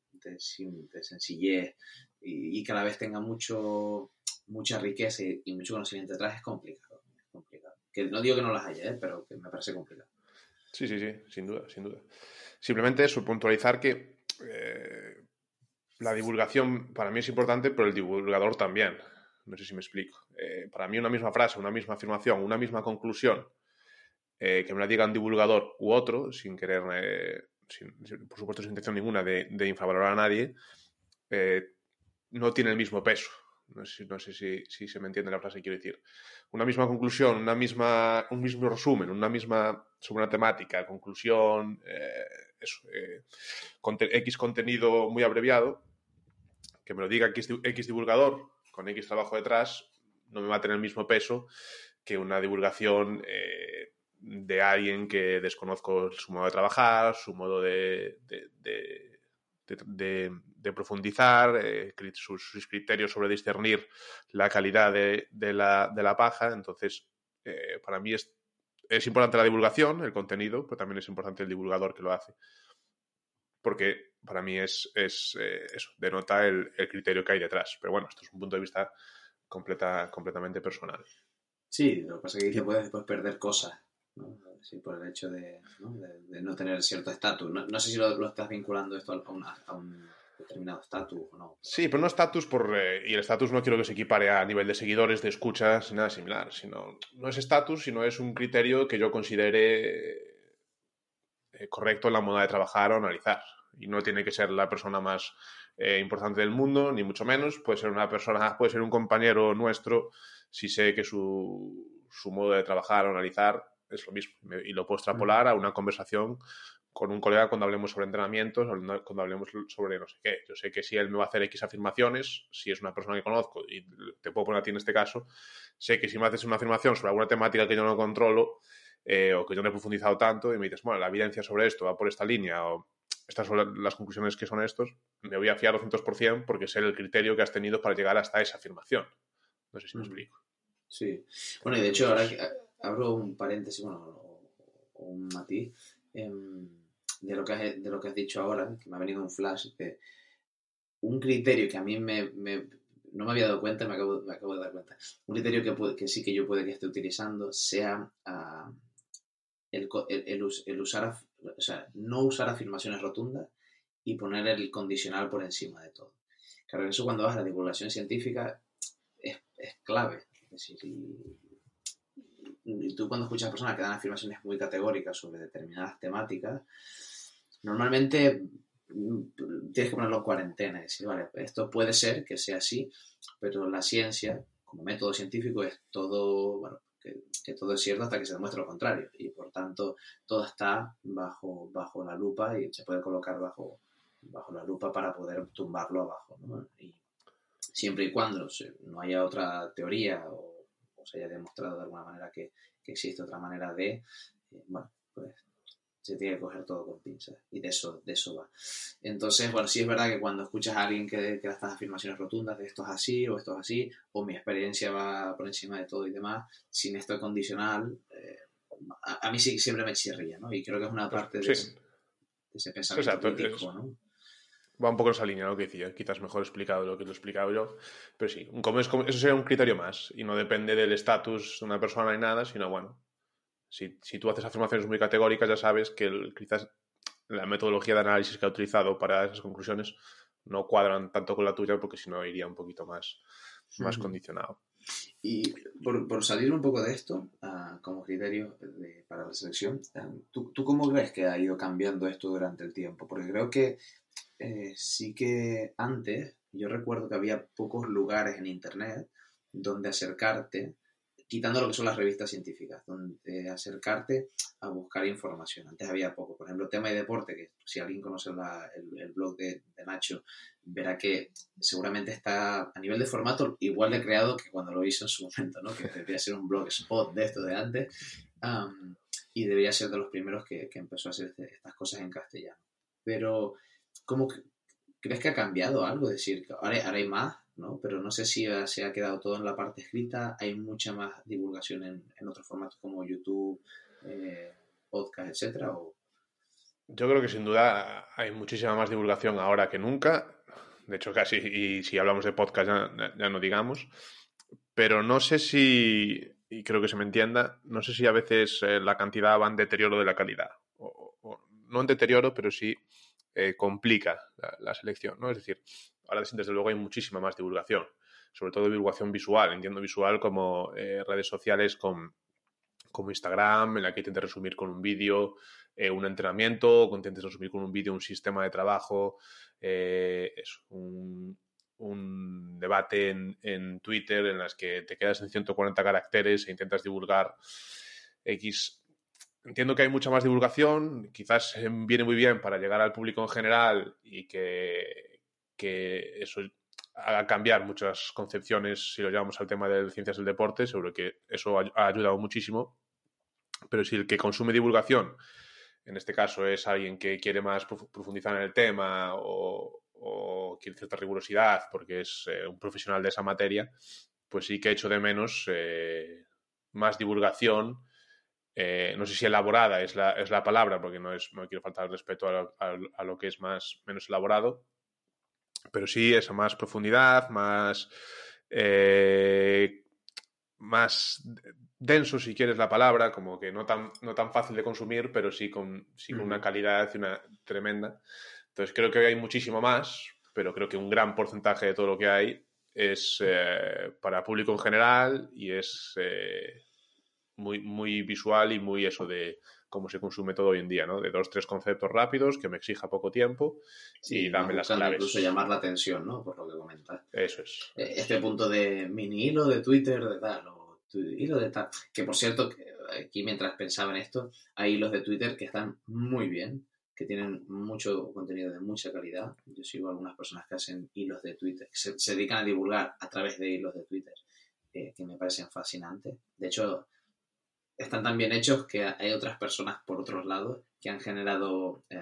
sencillez y, que a la vez tenga mucho, mucha riqueza y, mucho conocimiento detrás es complicado, complicado. Que no digo que no las haya, ¿eh? pero que me parece complicado. Sí, sí, sí, sin duda, sin duda. Simplemente eso, puntualizar que eh, la divulgación para mí es importante, pero el divulgador también. No sé si me explico. Eh, para mí una misma frase, una misma afirmación, una misma conclusión, eh, que me la diga un divulgador u otro, sin querer, eh, por supuesto sin intención ninguna de, de infravalorar a nadie, no tiene el mismo peso. No sé, si, se me entiende la frase que quiero decir. Una misma conclusión, una misma, un mismo resumen, una misma sobre una temática, conclusión, eso, X contenido muy abreviado, que me lo diga X divulgador, con X trabajo detrás, no me va a tener el mismo peso que una divulgación eh, de alguien que desconozco su modo de trabajar, su modo de, de, profundizar, eh, sus, criterios sobre discernir la calidad de, la, paja. Entonces, eh, para mí es, es importante la divulgación, el contenido, pero también es importante el divulgador que lo hace. Porque para mí es, es eso, denota el, criterio que hay detrás. Pero bueno, esto es un punto de vista completa, completamente personal. Sí, lo que pasa es que puedes después perder cosas, ¿no? Sí, por el hecho de no, de, no tener cierto estatus. No, sé si lo, estás vinculando esto a, un determinado estatus o no. Sí, pero no estatus por... Eh, y el estatus no quiero que se equipare a nivel de seguidores, de escuchas, nada similar, sino... No es estatus, sino es un criterio que yo considere eh, correcto en la moda de trabajar o analizar. Y no tiene que ser la persona más eh, importante del mundo, ni mucho menos. Puede ser una persona, puede ser un compañero nuestro si sé que su, su modo de trabajar o analizar es lo mismo. Y lo puedo extrapolar a una conversación con un colega cuando hablemos sobre entrenamientos, cuando hablemos sobre no sé qué. Yo sé que si él me va a hacer X afirmaciones, si es una persona que conozco, y te puedo poner a ti en este caso, sé que si me haces una afirmación sobre alguna temática que yo no controlo eh, o que yo no he profundizado tanto y me dices, bueno, la evidencia sobre esto va por esta línea o estas son las conclusiones que son estos, me voy a fiar 200% porque sé el criterio que has tenido para llegar hasta esa afirmación. No sé si me explico. Sí. Bueno, y de hecho, ahora abro un paréntesis, bueno, o un matiz, em, de, lo que has, de lo que has dicho ahora, que me ha venido un flash, de un criterio que a mí me, no me había dado cuenta, me acabo, me acabo de dar cuenta. Un criterio que, que sí que yo puede que esté utilizando sea uh, el, el, el, usar, o sea, no usar afirmaciones rotundas y poner el condicional por encima de todo. Claro, eso cuando vas a la divulgación científica es, es clave. Es decir, y, tú cuando escuchas a personas que dan afirmaciones muy categóricas sobre determinadas temáticas, normalmente mm, tienes que ponerlo en cuarentena y decir, vale, esto puede ser que sea así, pero la ciencia, como método científico, es todo, bueno, que, todo es cierto hasta que se demuestre lo contrario. Y por tanto, todo está bajo, bajo la lupa y se puede colocar bajo, bajo la lupa para poder tumbarlo abajo. Y siempre y cuando no haya otra teoría o, se haya demostrado de alguna manera que, existe otra manera de, eh, bueno, pues se tiene que coger todo con pinzas y de eso, de eso va. Entonces, bueno, sí es verdad que cuando escuchas a alguien que, que estas afirmaciones rotundas de esto es así o esto es así, o mi experiencia va por encima de todo y demás, sin esto condicional, eh, a, mí sí siempre me chirría, ¿no? Y creo que es una parte de, ese, pensamiento crítico, ¿no? Va un poco en esa línea lo que decía, quizás mejor explicado de lo que lo he explicado yo, pero sí, como es, eso sería un criterio más y no depende del estatus de una persona ni nada, sino bueno, si, si, tú haces afirmaciones muy categóricas, ya sabes que quizás la metodología de análisis que ha utilizado para esas conclusiones no cuadran tanto con la tuya porque si no iría un poquito más, más condicionado. Y por, por, salir un poco de esto, uh, como criterio de, para la selección, uh, ¿tú, ¿tú, cómo crees que ha ido cambiando esto durante el tiempo? Porque creo que eh, sí que antes yo recuerdo que había pocos lugares en Internet donde acercarte quitando lo que son las revistas científicas, donde acercarte a buscar información. Antes había poco. Por ejemplo, tema de deporte, que si alguien conoce el, blog de, Nacho, verá que seguramente está a nivel de formato igual de creado que cuando lo hizo en su momento, ¿no? que debería ser un blog spot de esto de antes. y debería ser de los primeros que, empezó a hacer este, estas cosas en castellano. Pero, ¿cómo crees que ha cambiado algo? Es decir, ahora, ahora hay más ¿no? Pero no sé si se ha quedado todo en la parte escrita, hay mucha más divulgación en, otros formatos como YouTube, eh, podcast, etcétera, Yo creo que sin duda hay muchísima más divulgación ahora que nunca. De hecho, casi, y si hablamos de podcast ya, no digamos. Pero no sé si, y creo que se me entienda, no sé si a veces eh, la cantidad va en deterioro de la calidad. O, no en deterioro, pero sí eh, complica la, la, selección, ¿no? Es decir, ahora desde luego hay muchísima más divulgación, sobre todo divulgación visual, entiendo visual como eh, redes sociales como Instagram, en la que intentes resumir con un vídeo eh, un entrenamiento, o intentes resumir con un vídeo un sistema de trabajo, eh, un, debate en, en, Twitter en las que te quedas en 140 caracteres e intentas divulgar X. Entiendo que hay mucha más divulgación, quizás viene muy bien para llegar al público en general y que, que eso haga cambiar muchas concepciones si lo llevamos al tema de ciencias del deporte, seguro que eso ha ayudado muchísimo. Pero si el que consume divulgación, en este caso es alguien que quiere más profundizar en el tema o, quiere cierta rigurosidad porque es eh, un profesional de esa materia, pues sí que he hecho de menos eh, más divulgación. Eh, no sé si elaborada es la, es la palabra, porque no, es, no quiero faltar respeto a, lo que es más menos elaborado, pero sí esa más profundidad, más, más denso, si quieres la palabra, como que no tan, no tan fácil de consumir, pero sí con, sí con una calidad y una tremenda. Entonces creo que hay muchísimo más, pero creo que un gran porcentaje de todo lo que hay es eh, para público en general y es eh, muy, muy visual y muy eso de cómo se consume todo hoy en día, ¿no? De dos, tres conceptos rápidos que me exija poco tiempo y dame las claves. Incluso llamar la atención, ¿no? Por lo que comentas. Eso es. E, este punto de mini hilo de Twitter, de tal, hilos de tal. Que por cierto, aquí mientras pensaba en esto, hay hilos de Twitter que están muy bien, que tienen mucho contenido de mucha calidad. Yo sigo algunas personas que hacen hilos de Twitter, que se, dedican a divulgar a través de hilos de Twitter, eh, que me parecen fascinantes. De hecho, están tan bien hechos que hay otras personas por otros lados que han generado em,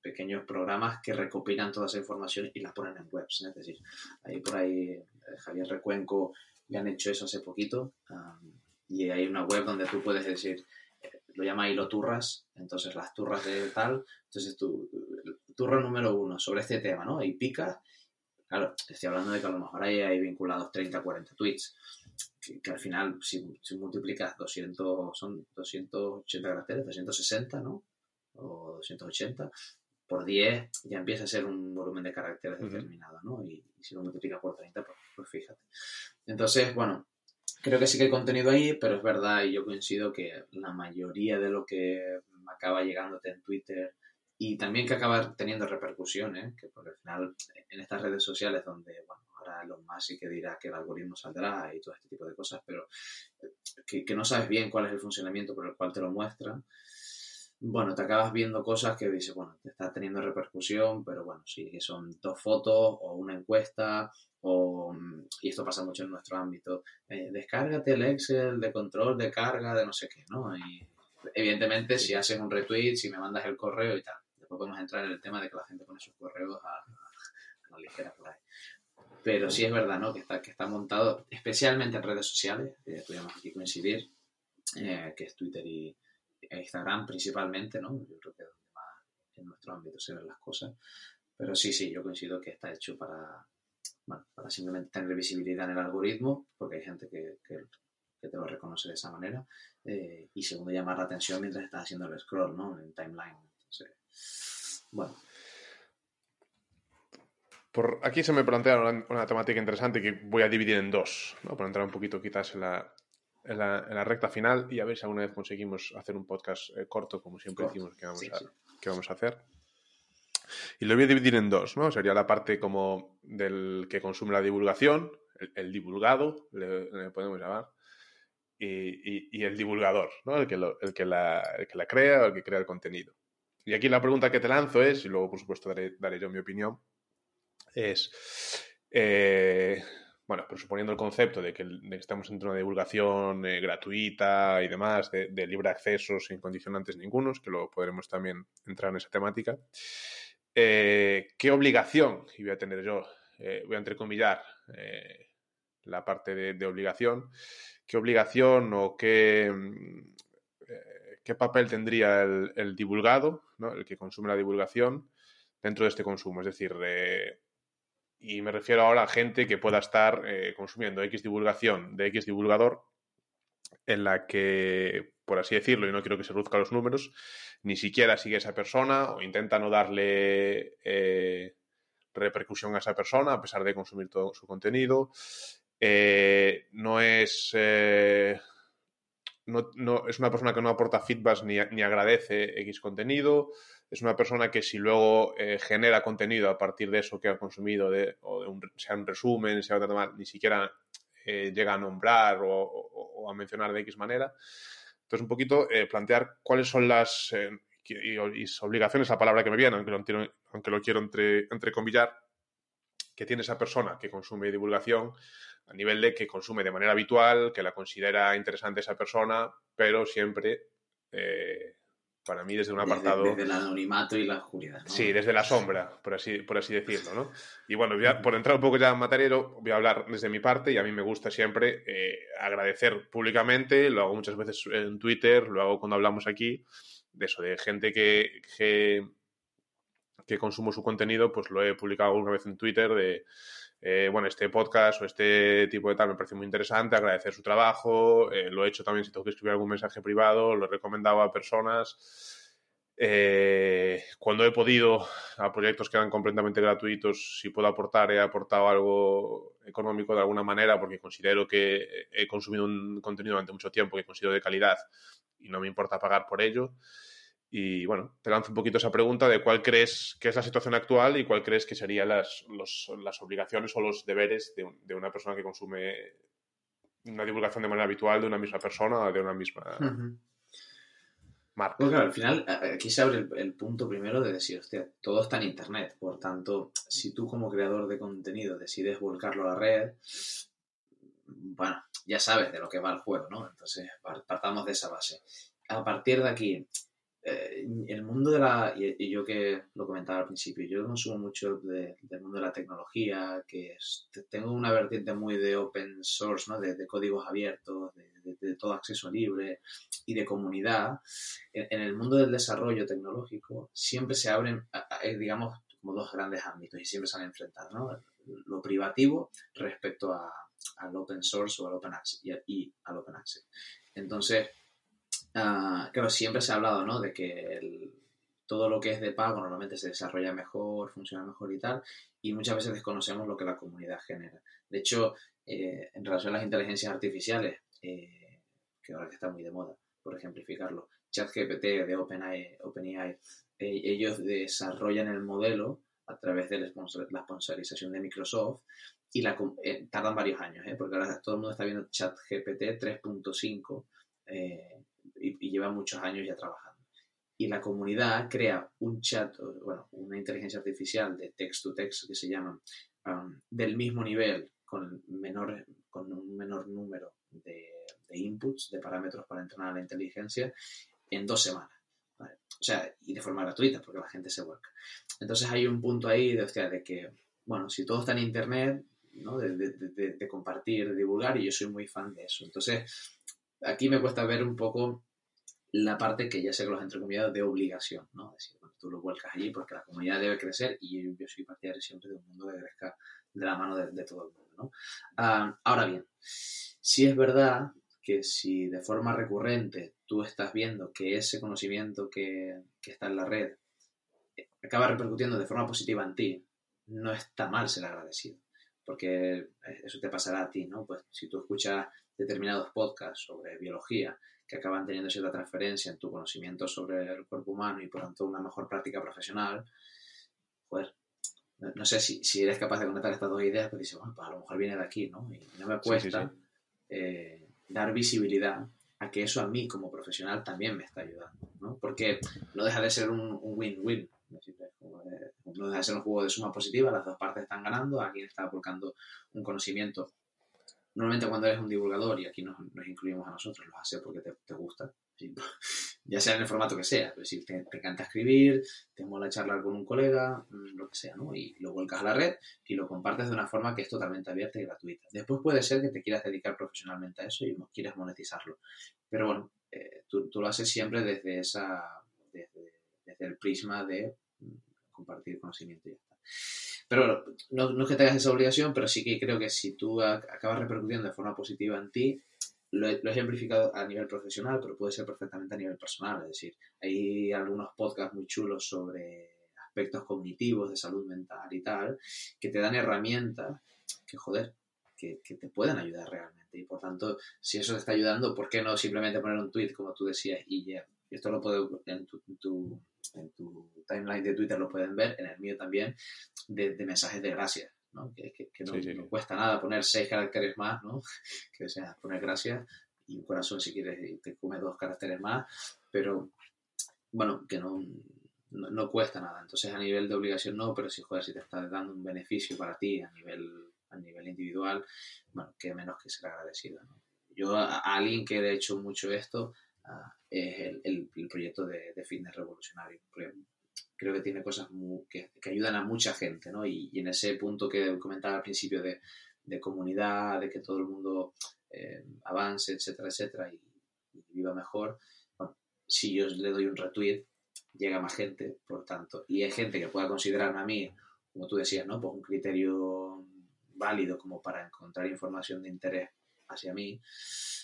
pequeños programas que recopilan toda esa información y la ponen en webs. Es decir, ahí por ahí eh, Javier Recuenco ya han hecho eso hace poquito. y hay una web donde tú puedes decir, eh, lo llama hilo turras, entonces las turras de tal, entonces tu turra número uno sobre este tema, ¿no? Y pica, claro, estoy hablando de que a lo mejor ahí hay vinculados 30, 40 tweets, que, al final si, si, multiplicas 200, son 280 caracteres, 260, ¿no? O 280, por 10 ya empieza a ser un volumen de caracteres determinado, ¿no? Y, si lo multiplicas por 30, pues, pues, fíjate. Entonces, bueno, creo que sí que hay contenido ahí, pero es verdad y yo coincido que la mayoría de lo que acaba llegándote en Twitter y también que acaba teniendo repercusiones, que por al final en estas redes sociales donde, bueno, ahora lo más sí que dirá que el algoritmo saldrá y todo este tipo de cosas, pero que, que no sabes bien cuál es el funcionamiento por el cual te lo muestran, bueno, te acabas viendo cosas que dices, bueno, te está teniendo repercusión, pero bueno, sí, que son dos fotos o una encuesta, o, y esto pasa mucho en nuestro ámbito, eh, descárgate el Excel de control de carga de no sé qué, ¿no? Y evidentemente si haces un retweet, si me mandas el correo y tal, después podemos entrar en el tema de que la gente pone sus correos a, la ligera por ahí. Pero sí es verdad, ¿no? Que está, que está montado especialmente en redes sociales, eh, podríamos aquí coincidir, eh, que es Twitter y, Instagram principalmente, ¿no? Yo creo que es donde más en nuestro ámbito se ven las cosas. Pero sí, sí, yo coincido que está hecho para, bueno, para simplemente tener visibilidad en el algoritmo, porque hay gente que, que, te lo reconoce de esa manera. Eh, y segundo, llamar la atención mientras estás haciendo el scroll, ¿no? En timeline. Bueno. Por aquí se me plantea una, una, temática interesante que voy a dividir en dos, ¿no? Para entrar un poquito quizás en la, en la, recta final y a ver si alguna vez conseguimos hacer un podcast eh, corto, como siempre decimos que vamos, a, que vamos a hacer. Y lo voy a dividir en dos, ¿no? Sería la parte como del que consume la divulgación, el, divulgado, le, podemos llamar, y, y, el divulgador, ¿no? El que, el, que la, el que la crea o el que crea el contenido. Y aquí la pregunta que te lanzo es, y luego por supuesto daré, daré yo mi opinión, es... Eh, bueno, pero suponiendo el concepto de que, estamos en una divulgación eh, gratuita y demás, de, libre acceso sin condicionantes ningunos, que luego podremos también entrar en esa temática, eh, ¿qué obligación, y voy a tener yo, voy a entrecomillar la parte de, obligación, qué obligación o qué, qué papel tendría el, divulgado, el que consume la divulgación, dentro de este consumo? Es decir, y me refiero ahora a gente que pueda estar eh, consumiendo X divulgación de X divulgador en la que, por así decirlo, y no quiero que se reduzcan los números, ni siquiera sigue a esa persona o intenta no darle eh, repercusión a esa persona a pesar de consumir todo su contenido. Eh, no es... No, es una persona que no aporta feedbacks ni, ni agradece X contenido es una persona que si luego eh, genera contenido a partir de eso que ha consumido, de, o de un, sea un resumen, sea otra ni siquiera eh, llega a nombrar o, a mencionar de X manera. Entonces, un poquito eh, plantear cuáles son las obligaciones, la palabra que me viene, aunque lo, aunque lo quiero entre, entrecomillar, que tiene esa persona que consume divulgación a nivel de que consume de manera habitual, que la considera interesante esa persona, pero siempre eh, para mí desde un apartado... Desde, el anonimato y la oscuridad. Sí, desde la sombra, por así, por así decirlo, ¿no? Y bueno, por entrar un poco ya en materia, voy a hablar desde mi parte y a mí me gusta siempre eh, agradecer públicamente, lo hago muchas veces en Twitter, lo hago cuando hablamos aquí, de eso, de gente que, que, que consumo su contenido, pues lo he publicado alguna vez en Twitter de... Eh, bueno, este podcast o este tipo de tal me parece muy interesante, agradecer su trabajo, eh, lo he hecho también si tengo que escribir algún mensaje privado, lo he recomendado a personas. Eh, cuando he podido a proyectos que eran completamente gratuitos, si puedo aportar, he aportado algo económico de alguna manera porque considero que he consumido un contenido durante mucho tiempo que considero de calidad y no me importa pagar por ello. Y bueno, te lanzo un poquito esa pregunta de cuál crees que es la situación actual y cuál crees que serían las, las obligaciones o los deberes de, de, una persona que consume una divulgación de manera habitual de una misma persona o de una misma marca. Pues claro, al final aquí se abre el, punto primero de decir, hostia, todo está en Internet. Por tanto, si tú como creador de contenido decides volcarlo a la red, bueno, ya sabes de lo que va el juego, ¿no? Entonces, partamos de esa base. A partir de aquí, eh, el mundo de la, y, yo que lo comentaba al principio, yo consumo mucho del mundo de la tecnología, que tengo una vertiente muy de open source, ¿no? de, códigos abiertos, de, todo acceso libre y de comunidad. En, el mundo del desarrollo tecnológico siempre se abren, digamos, como dos grandes ámbitos y siempre se han enfrentado, ¿no? Lo privativo respecto a, al open source o al open access y, y al open access. Entonces, Ah, claro, siempre se ha hablado, ¿no? De que todo lo que es de pago normalmente se desarrolla mejor, funciona mejor y tal, y muchas veces desconocemos lo que la comunidad genera. De hecho, eh, en relación a las inteligencias artificiales, eh, que ahora que está muy de moda, por ejemplificarlo, ChatGPT de OpenAI, OpenAI eh, ellos desarrollan el modelo a través de la sponsorización de Microsoft y la, tardan varios años, porque ahora todo el mundo está viendo ChatGPT 3.5 y, lleva muchos años ya trabajando. Y la comunidad crea un chat, bueno, una inteligencia artificial de text-to-text que se llama um, del mismo nivel, con, menor, con un menor número de, inputs, de parámetros para entrenar la inteligencia, en dos semanas. O sea, y de forma gratuita, porque la gente se vuelca. Entonces hay un punto ahí de, de que, bueno, si todo está en Internet, ¿no? de, de, de, compartir, de divulgar, y yo soy muy fan de eso. Entonces, aquí me cuesta ver un poco la parte que ya sé que los entrecomillados de obligación, ¿no? Es decir, tú lo vuelcas allí porque la comunidad debe crecer y yo, soy partidario siempre de un mundo que crezca de la mano de, todo el mundo, ¿no? Ah, ahora bien, si es verdad que si de forma recurrente tú estás viendo que ese conocimiento que, que está en la red acaba repercutiendo de forma positiva en ti, no está mal ser agradecido, porque eso te pasará a ti, ¿no? Pues si tú escuchas determinados podcasts sobre biología que acaban teniendo cierta transferencia en tu conocimiento sobre el cuerpo humano y por tanto una mejor práctica profesional, pues no sé si, si eres capaz de conectar estas dos ideas, pues dices, bueno, pues a lo mejor viene de aquí, ¿no? Y no me cuesta eh, dar visibilidad a que eso a mí como profesional también me está ayudando, ¿no? Porque no deja de ser un win-win. No deja de ser un juego de suma positiva, las dos partes están ganando, alguien está aportando un conocimiento normalmente cuando eres un divulgador, y aquí nos, incluimos a nosotros, lo haces porque te, gusta, ya sea en el formato que sea, es decir, te, encanta escribir, te mola charlar con un colega, mm, lo que sea, ¿no? Y lo vuelcas a la red y lo compartes de una forma que es totalmente abierta y gratuita. Después puede ser que te quieras dedicar profesionalmente a eso y quieras monetizarlo. Pero bueno, eh, tú, lo haces siempre desde esa, desde, desde el prisma de mm, compartir conocimiento ya Pero no, no es que tengas esa obligación, pero sí que creo que si tú acabas repercutiendo de forma positiva en ti, lo he, ejemplificado a nivel profesional, pero puede ser perfectamente a nivel personal. Es decir, hay algunos podcasts muy chulos sobre aspectos cognitivos de salud mental y tal, que te dan herramientas que, joder, que, que, te pueden ayudar realmente. Y por tanto, si eso te está ayudando, ¿por qué no simplemente poner un tweet, como tú decías, y ya? Esto lo puedo en tu, en tu timeline de Twitter lo pueden ver, en el mío también, de, mensajes de gracias, ¿no? Que, no, cuesta nada poner seis caracteres más, ¿no? Que sea poner gracias y un corazón si quieres te come dos caracteres más, pero bueno, que no, no, cuesta nada. Entonces a nivel de obligación no, pero si joder, si te está dando un beneficio para ti a nivel, a nivel individual, bueno, que menos que ser agradecido. Yo a, alguien que le he hecho mucho esto es el, el, proyecto de, de, fitness revolucionario. Creo que tiene cosas que, que, ayudan a mucha gente, ¿no? Y, en ese punto que comentaba al principio de, de comunidad, de que todo el mundo eh, avance, etcétera, etcétera, y, viva mejor, si yo le doy un retweet, llega más gente, por tanto, y hay gente que pueda considerarme a mí, como tú decías, ¿no? Pues un criterio válido como para encontrar información de interés hacia mí,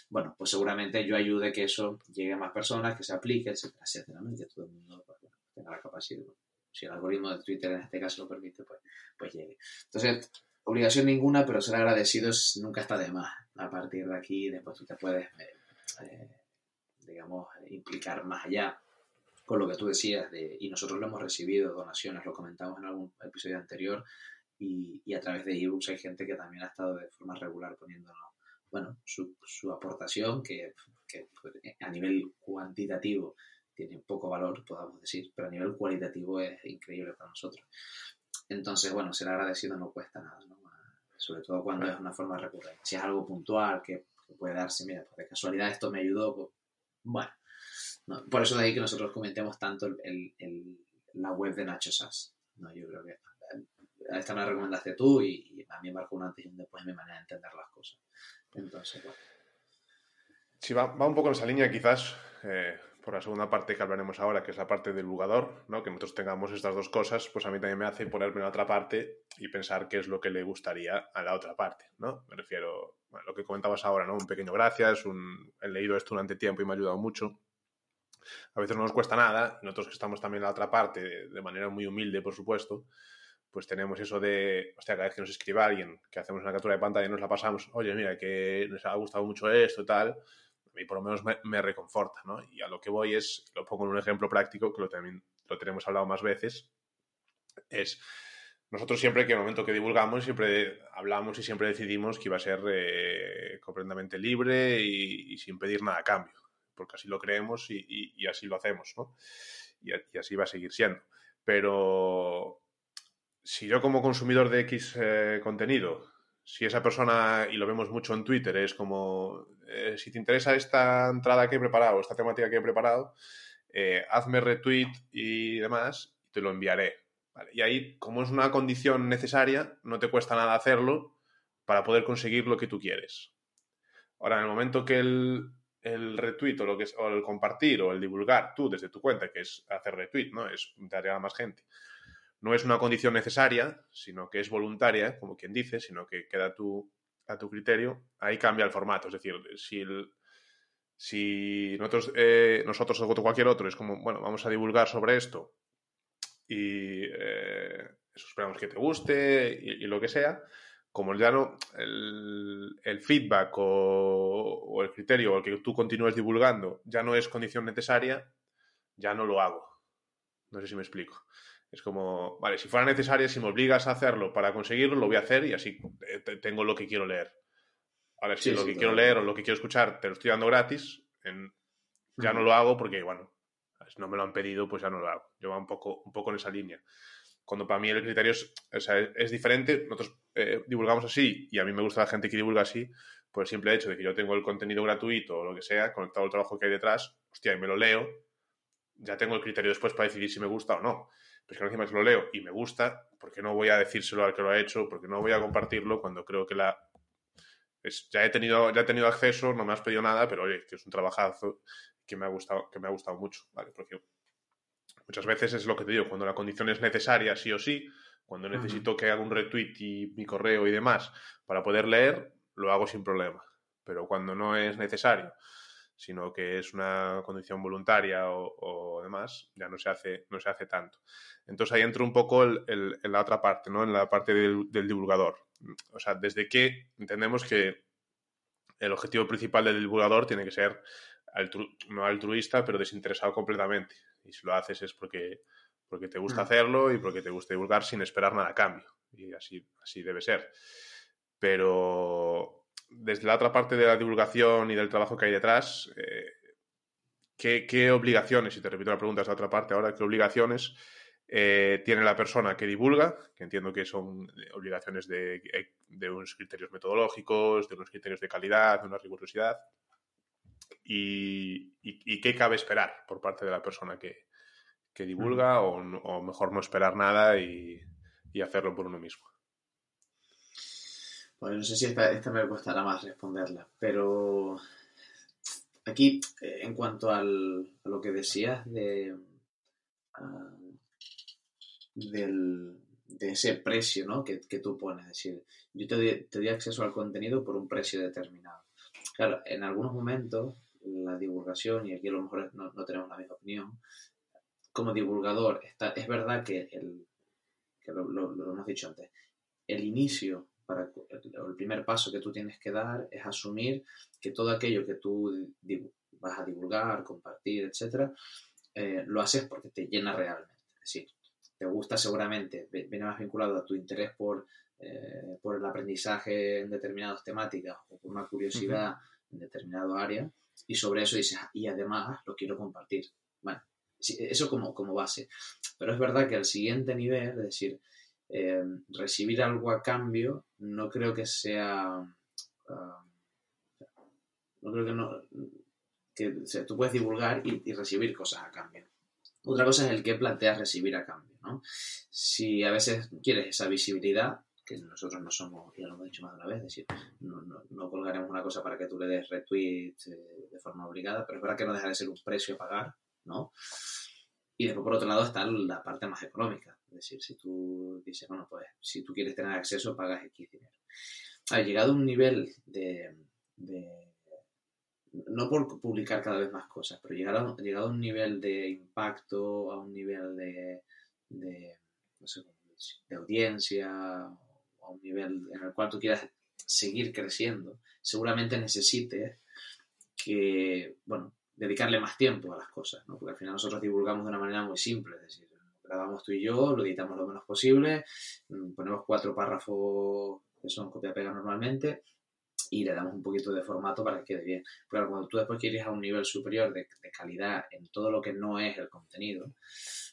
bueno, pues seguramente yo ayude que eso llegue a más personas, que se aplique, etcétera, etcétera, ¿no? Que todo el mundo pues, tenga la capacidad. Si el algoritmo de Twitter en este caso lo permite, pues, pues llegue. Entonces, obligación ninguna, pero ser agradecidos nunca está de más. A partir de aquí, después tú te puedes, eh, eh, digamos, implicar más allá con lo que tú decías, de, y nosotros lo hemos recibido, donaciones, lo comentamos en algún episodio anterior, y, y a través de ebooks hay gente que también ha estado de forma regular poniéndonos bueno, su, su aportación, que, que, a nivel cuantitativo tiene poco valor, podamos decir, pero a nivel cualitativo es increíble para nosotros. Entonces, bueno, ser agradecido no cuesta nada, ¿no? sobre todo cuando es una forma recurrente. Si es algo puntual que, puede darse, mira, pues de casualidad esto me ayudó, pues, bueno. por eso de ahí que nosotros comentemos tanto el, el, la web de Nacho Sass. ¿no? Yo creo que esta me la recomendaste tú y, y a mí marcó un antes y un después en mi manera de entender las cosas. Entonces, Sí, va, un poco en esa línea quizás, eh, por la segunda parte que hablaremos ahora, que es la parte del jugador, ¿no? que nosotros tengamos estas dos cosas, pues a mí también me hace ponerme en la otra parte y pensar qué es lo que le gustaría a la otra parte. ¿no? Me refiero a lo que comentabas ahora, ¿no? un pequeño gracias, un, he leído esto durante tiempo y me ha ayudado mucho. A veces no nos cuesta nada, nosotros que estamos también en la otra parte, de manera muy humilde, por supuesto, pues tenemos eso de, hostia, cada vez que nos escribe alguien, que hacemos una captura de pantalla y nos la pasamos, oye, mira, que nos ha gustado mucho esto y tal, a mí por lo menos me, reconforta, ¿no? Y a lo que voy es, lo pongo en un ejemplo práctico, que lo, también, lo tenemos hablado más veces, es, nosotros siempre que en el momento que divulgamos, siempre hablamos y siempre decidimos que iba a ser eh, completamente libre y, sin pedir nada a cambio, porque así lo creemos y, así lo hacemos, ¿no? Y, y así va a seguir siendo. Pero si yo como consumidor de X eh, contenido, si esa persona, y lo vemos mucho en Twitter, es como, eh, si te interesa esta entrada que he preparado, esta temática que he preparado, eh, hazme retweet y demás, y te lo enviaré. Y ahí, como es una condición necesaria, no te cuesta nada hacerlo para poder conseguir lo que tú quieres. Ahora, en el momento que el, el retweet o, lo que es, o el compartir o el divulgar tú desde tu cuenta, que es hacer retweet, ¿no? Es dar a más gente no es una condición necesaria, sino que es voluntaria, como quien dice, sino que queda tu, a tu criterio, ahí cambia el formato. Es decir, si, si nosotros, eh, nosotros o cualquier otro es como, bueno, vamos a divulgar sobre esto y eh, esperamos que te guste y, lo que sea, como ya no, el, el feedback o, o, el criterio o el que tú continúes divulgando ya no es condición necesaria, ya no lo hago. No sé si me explico. Es como, vale, si fuera necesario, si me obligas a hacerlo para conseguirlo, lo voy a hacer y así tengo lo que quiero leer. Ahora, si lo que quiero leer o lo que quiero escuchar te lo estoy dando gratis, ya no lo hago porque, bueno, si no me lo han pedido, pues ya no lo hago. Yo va un poco, un poco en esa línea. Cuando para mí el criterio es, es, diferente, nosotros eh, divulgamos así y a mí me gusta la gente que divulga así, por el simple hecho de que yo tengo el contenido gratuito o lo que sea, con todo el trabajo que hay detrás, hostia, y me lo leo, ya tengo el criterio después para decidir si me gusta o no pues que encima lo leo y me gusta, porque no voy a decírselo al que lo ha hecho, porque no voy a compartirlo cuando creo que la ya he tenido ya he tenido acceso, no me has pedido nada, pero oye, que es un trabajazo que me ha gustado que me ha gustado mucho, ¿vale? Porque muchas veces es lo que te digo, cuando la condición es necesaria sí o sí, cuando necesito que haga un retweet y mi correo y demás para poder leer, lo hago sin problema. Pero cuando no es necesario, sino que es una condición voluntaria o, demás, ya no se hace, no se hace tanto. Entonces ahí entra un poco en la otra parte, ¿no? En la parte del, divulgador. O sea, desde que entendemos que el objetivo principal del divulgador tiene que ser no altruista, pero desinteresado completamente. Y si lo haces es porque, porque te gusta mm. hacerlo y porque te gusta divulgar sin esperar nada a cambio. Y así, así debe ser. Pero desde la otra parte de la divulgación y del trabajo que hay detrás, eh, ¿qué, obligaciones, y te repito la pregunta, es la otra parte ahora, qué obligaciones eh, tiene la persona que divulga, que entiendo que son obligaciones de, de, unos criterios metodológicos, de unos criterios de calidad, de una rigurosidad, y, y, qué cabe esperar por parte de la persona que, que divulga o, o, mejor no esperar nada y, y hacerlo por uno mismo. Bueno, no sé si esta, esta me costará más responderla, pero aquí, eh, en cuanto al, a lo que decías de, ah, del, de ese precio ¿no? que, que, tú pones, es decir, yo te doy, te doy acceso al contenido por un precio determinado. Claro, en algunos momentos la divulgación, y aquí a lo mejor no, no tenemos la misma opinión, como divulgador, está, es verdad que, el, que lo, hemos dicho antes, el inicio para el primer paso que tú tienes que dar es asumir que todo aquello que tú vas a divulgar, compartir, etcétera, eh, lo haces porque te llena realmente. Es decir, te gusta seguramente, viene más vinculado a tu interés por, eh, por el aprendizaje en determinadas temáticas o por una curiosidad en determinado área, y sobre eso dices, y además lo quiero compartir. Bueno, eso como, como base. Pero es verdad que al siguiente nivel, es decir, eh, recibir algo a cambio no creo que sea... Ah, no creo que no... Que, tú puedes divulgar y, recibir cosas a cambio. Otra cosa es el que planteas recibir a cambio, ¿no? Si a veces quieres esa visibilidad, que nosotros no somos, ya lo hemos dicho más de una vez, es decir, no, no, colgaremos una cosa para que tú le des retweet eh, de forma obligada, pero es verdad que no deja de ser un precio a pagar, ¿no? Y después, por otro lado, está la parte más económica. Es decir, si tú dices, bueno, pues si tú quieres tener acceso, pagas X dinero. Ha llegado a un nivel de, no por publicar cada vez más cosas, pero llegado, llegado a un nivel de impacto, a un nivel de, de, no sé, de audiencia, a un nivel en el cual tú quieras seguir creciendo, seguramente necesites que, bueno, dedicarle más tiempo a las cosas, ¿no? Porque al final nosotros divulgamos de una manera muy simple, es decir, grabamos tú y yo, lo editamos lo menos posible, mm, ponemos cuatro párrafos que son copia-pega normalmente y le damos un poquito de formato para que quede bien. Pero cuando tú después quieres a un nivel superior de, calidad en todo lo que no es el contenido,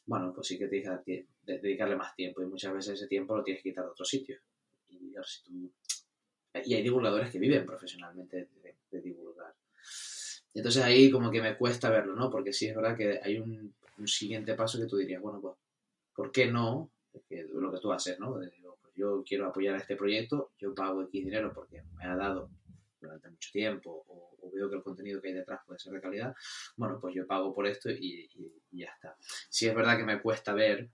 bueno, pues sí que tienes que dedicarle más tiempo y muchas veces ese tiempo lo tienes que quitar de otro sitio. Y, y hay divulgadores que viven profesionalmente de divulgar. Entonces ahí como que me cuesta verlo, ¿no? Porque sí es verdad que hay un, siguiente paso que tú dirías, bueno, pues, ¿por qué no? lo que tú haces, ¿no? pues yo quiero apoyar a este proyecto, yo pago X dinero porque me ha dado durante mucho tiempo o, veo que el contenido que hay detrás puede ser de calidad, bueno, pues yo pago por esto y, ya está. Sí es verdad que me cuesta ver,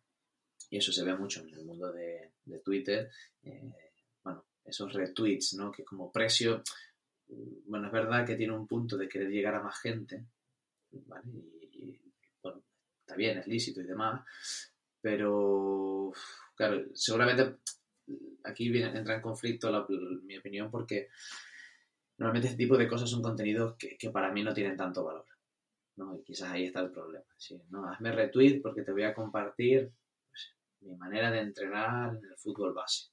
y eso se ve mucho en el mundo de, Twitter, eh, bueno, esos retweets, ¿no? Que como precio, bueno, es verdad que tiene un punto de querer llegar a más gente, ¿vale? Y, bueno, está bien, es lícito y demás, pero, claro, seguramente aquí viene, entra en conflicto mi opinión porque normalmente este tipo de cosas son contenidos que, para mí no tienen tanto valor, ¿no? Y quizás ahí está el problema. Sí, no, hazme retweet porque te voy a compartir pues, mi manera de entrenar en el fútbol base,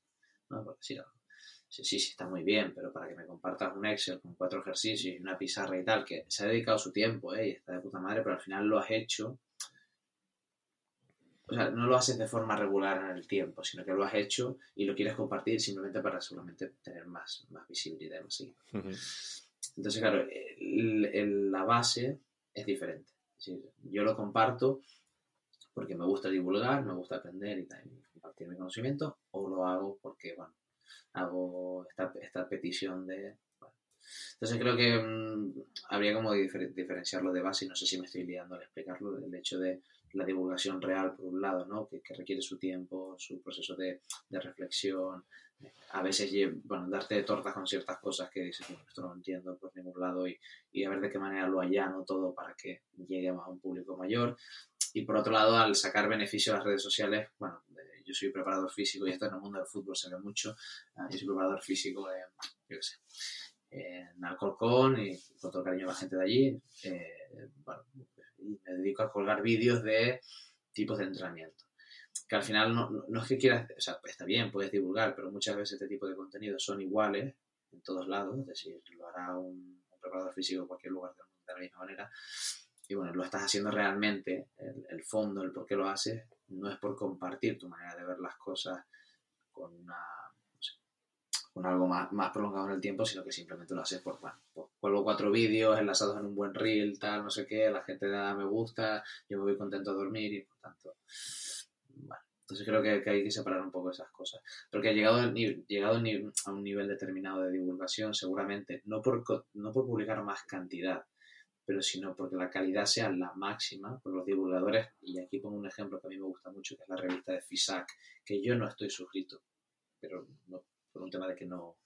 ¿no? Porque si no, sí, sí, está muy bien, pero para que me compartas un Excel con cuatro ejercicios y una pizarra y tal, que se ha dedicado su tiempo, ¿eh? Y está de puta madre, pero al final lo has hecho. O sea, no lo haces de forma regular en el tiempo, sino que lo has hecho y lo quieres compartir simplemente para solamente tener más, más visibilidad y más Entonces, claro, la base es diferente. yo lo comparto porque me gusta divulgar, me gusta aprender y, y compartir mi conocimiento, o lo hago porque, bueno, hago esta, esta petición de... Entonces creo que mm, habría como diferenciarlo de base. Y no sé si me estoy liando al explicarlo, el hecho de la divulgación real por un lado, ¿no? que, requiere su tiempo, su proceso de, de reflexión, a veces, bueno, darte de tortas con ciertas cosas que dices, bueno, esto no entiendo por ningún lado y, y a ver de qué manera lo allano todo para que llegue a un público mayor. Y por otro lado, al sacar beneficio a las redes sociales, bueno, yo soy preparador físico y esto en el mundo del fútbol se ve mucho. Ah, yo soy preparador físico en, yo qué sé, en Alcorcón y con todo cariño a la gente de allí. Eh, y me dedico a colgar vídeos de tipos de entrenamiento. Que al final no, no, es que quieras, o sea, está bien, puedes divulgar, pero muchas veces este tipo de contenidos son iguales en todos lados, es decir, lo hará un, preparador físico en cualquier lugar de la misma manera. Y bueno, lo estás haciendo realmente, el, fondo, el por qué lo haces, no es por compartir tu manera de ver las cosas con una con algo más, más prolongado en el tiempo, sino que simplemente lo haces por, bueno, pues cuelgo cuatro vídeos enlazados en un buen reel, tal, no sé qué, la gente da me gusta, yo me voy contento a dormir y por tanto, bueno, entonces creo que, hay que separar un poco esas cosas. Pero que llegado, llegado a un nivel determinado de divulgación, seguramente, no por, no por publicar más cantidad, pero sino porque la calidad sea la máxima, por los divulgadores, y aquí pongo un ejemplo que a mí me gusta mucho, que es la revista de FISAC, que yo no estoy suscrito, pero no, por un tema de que no,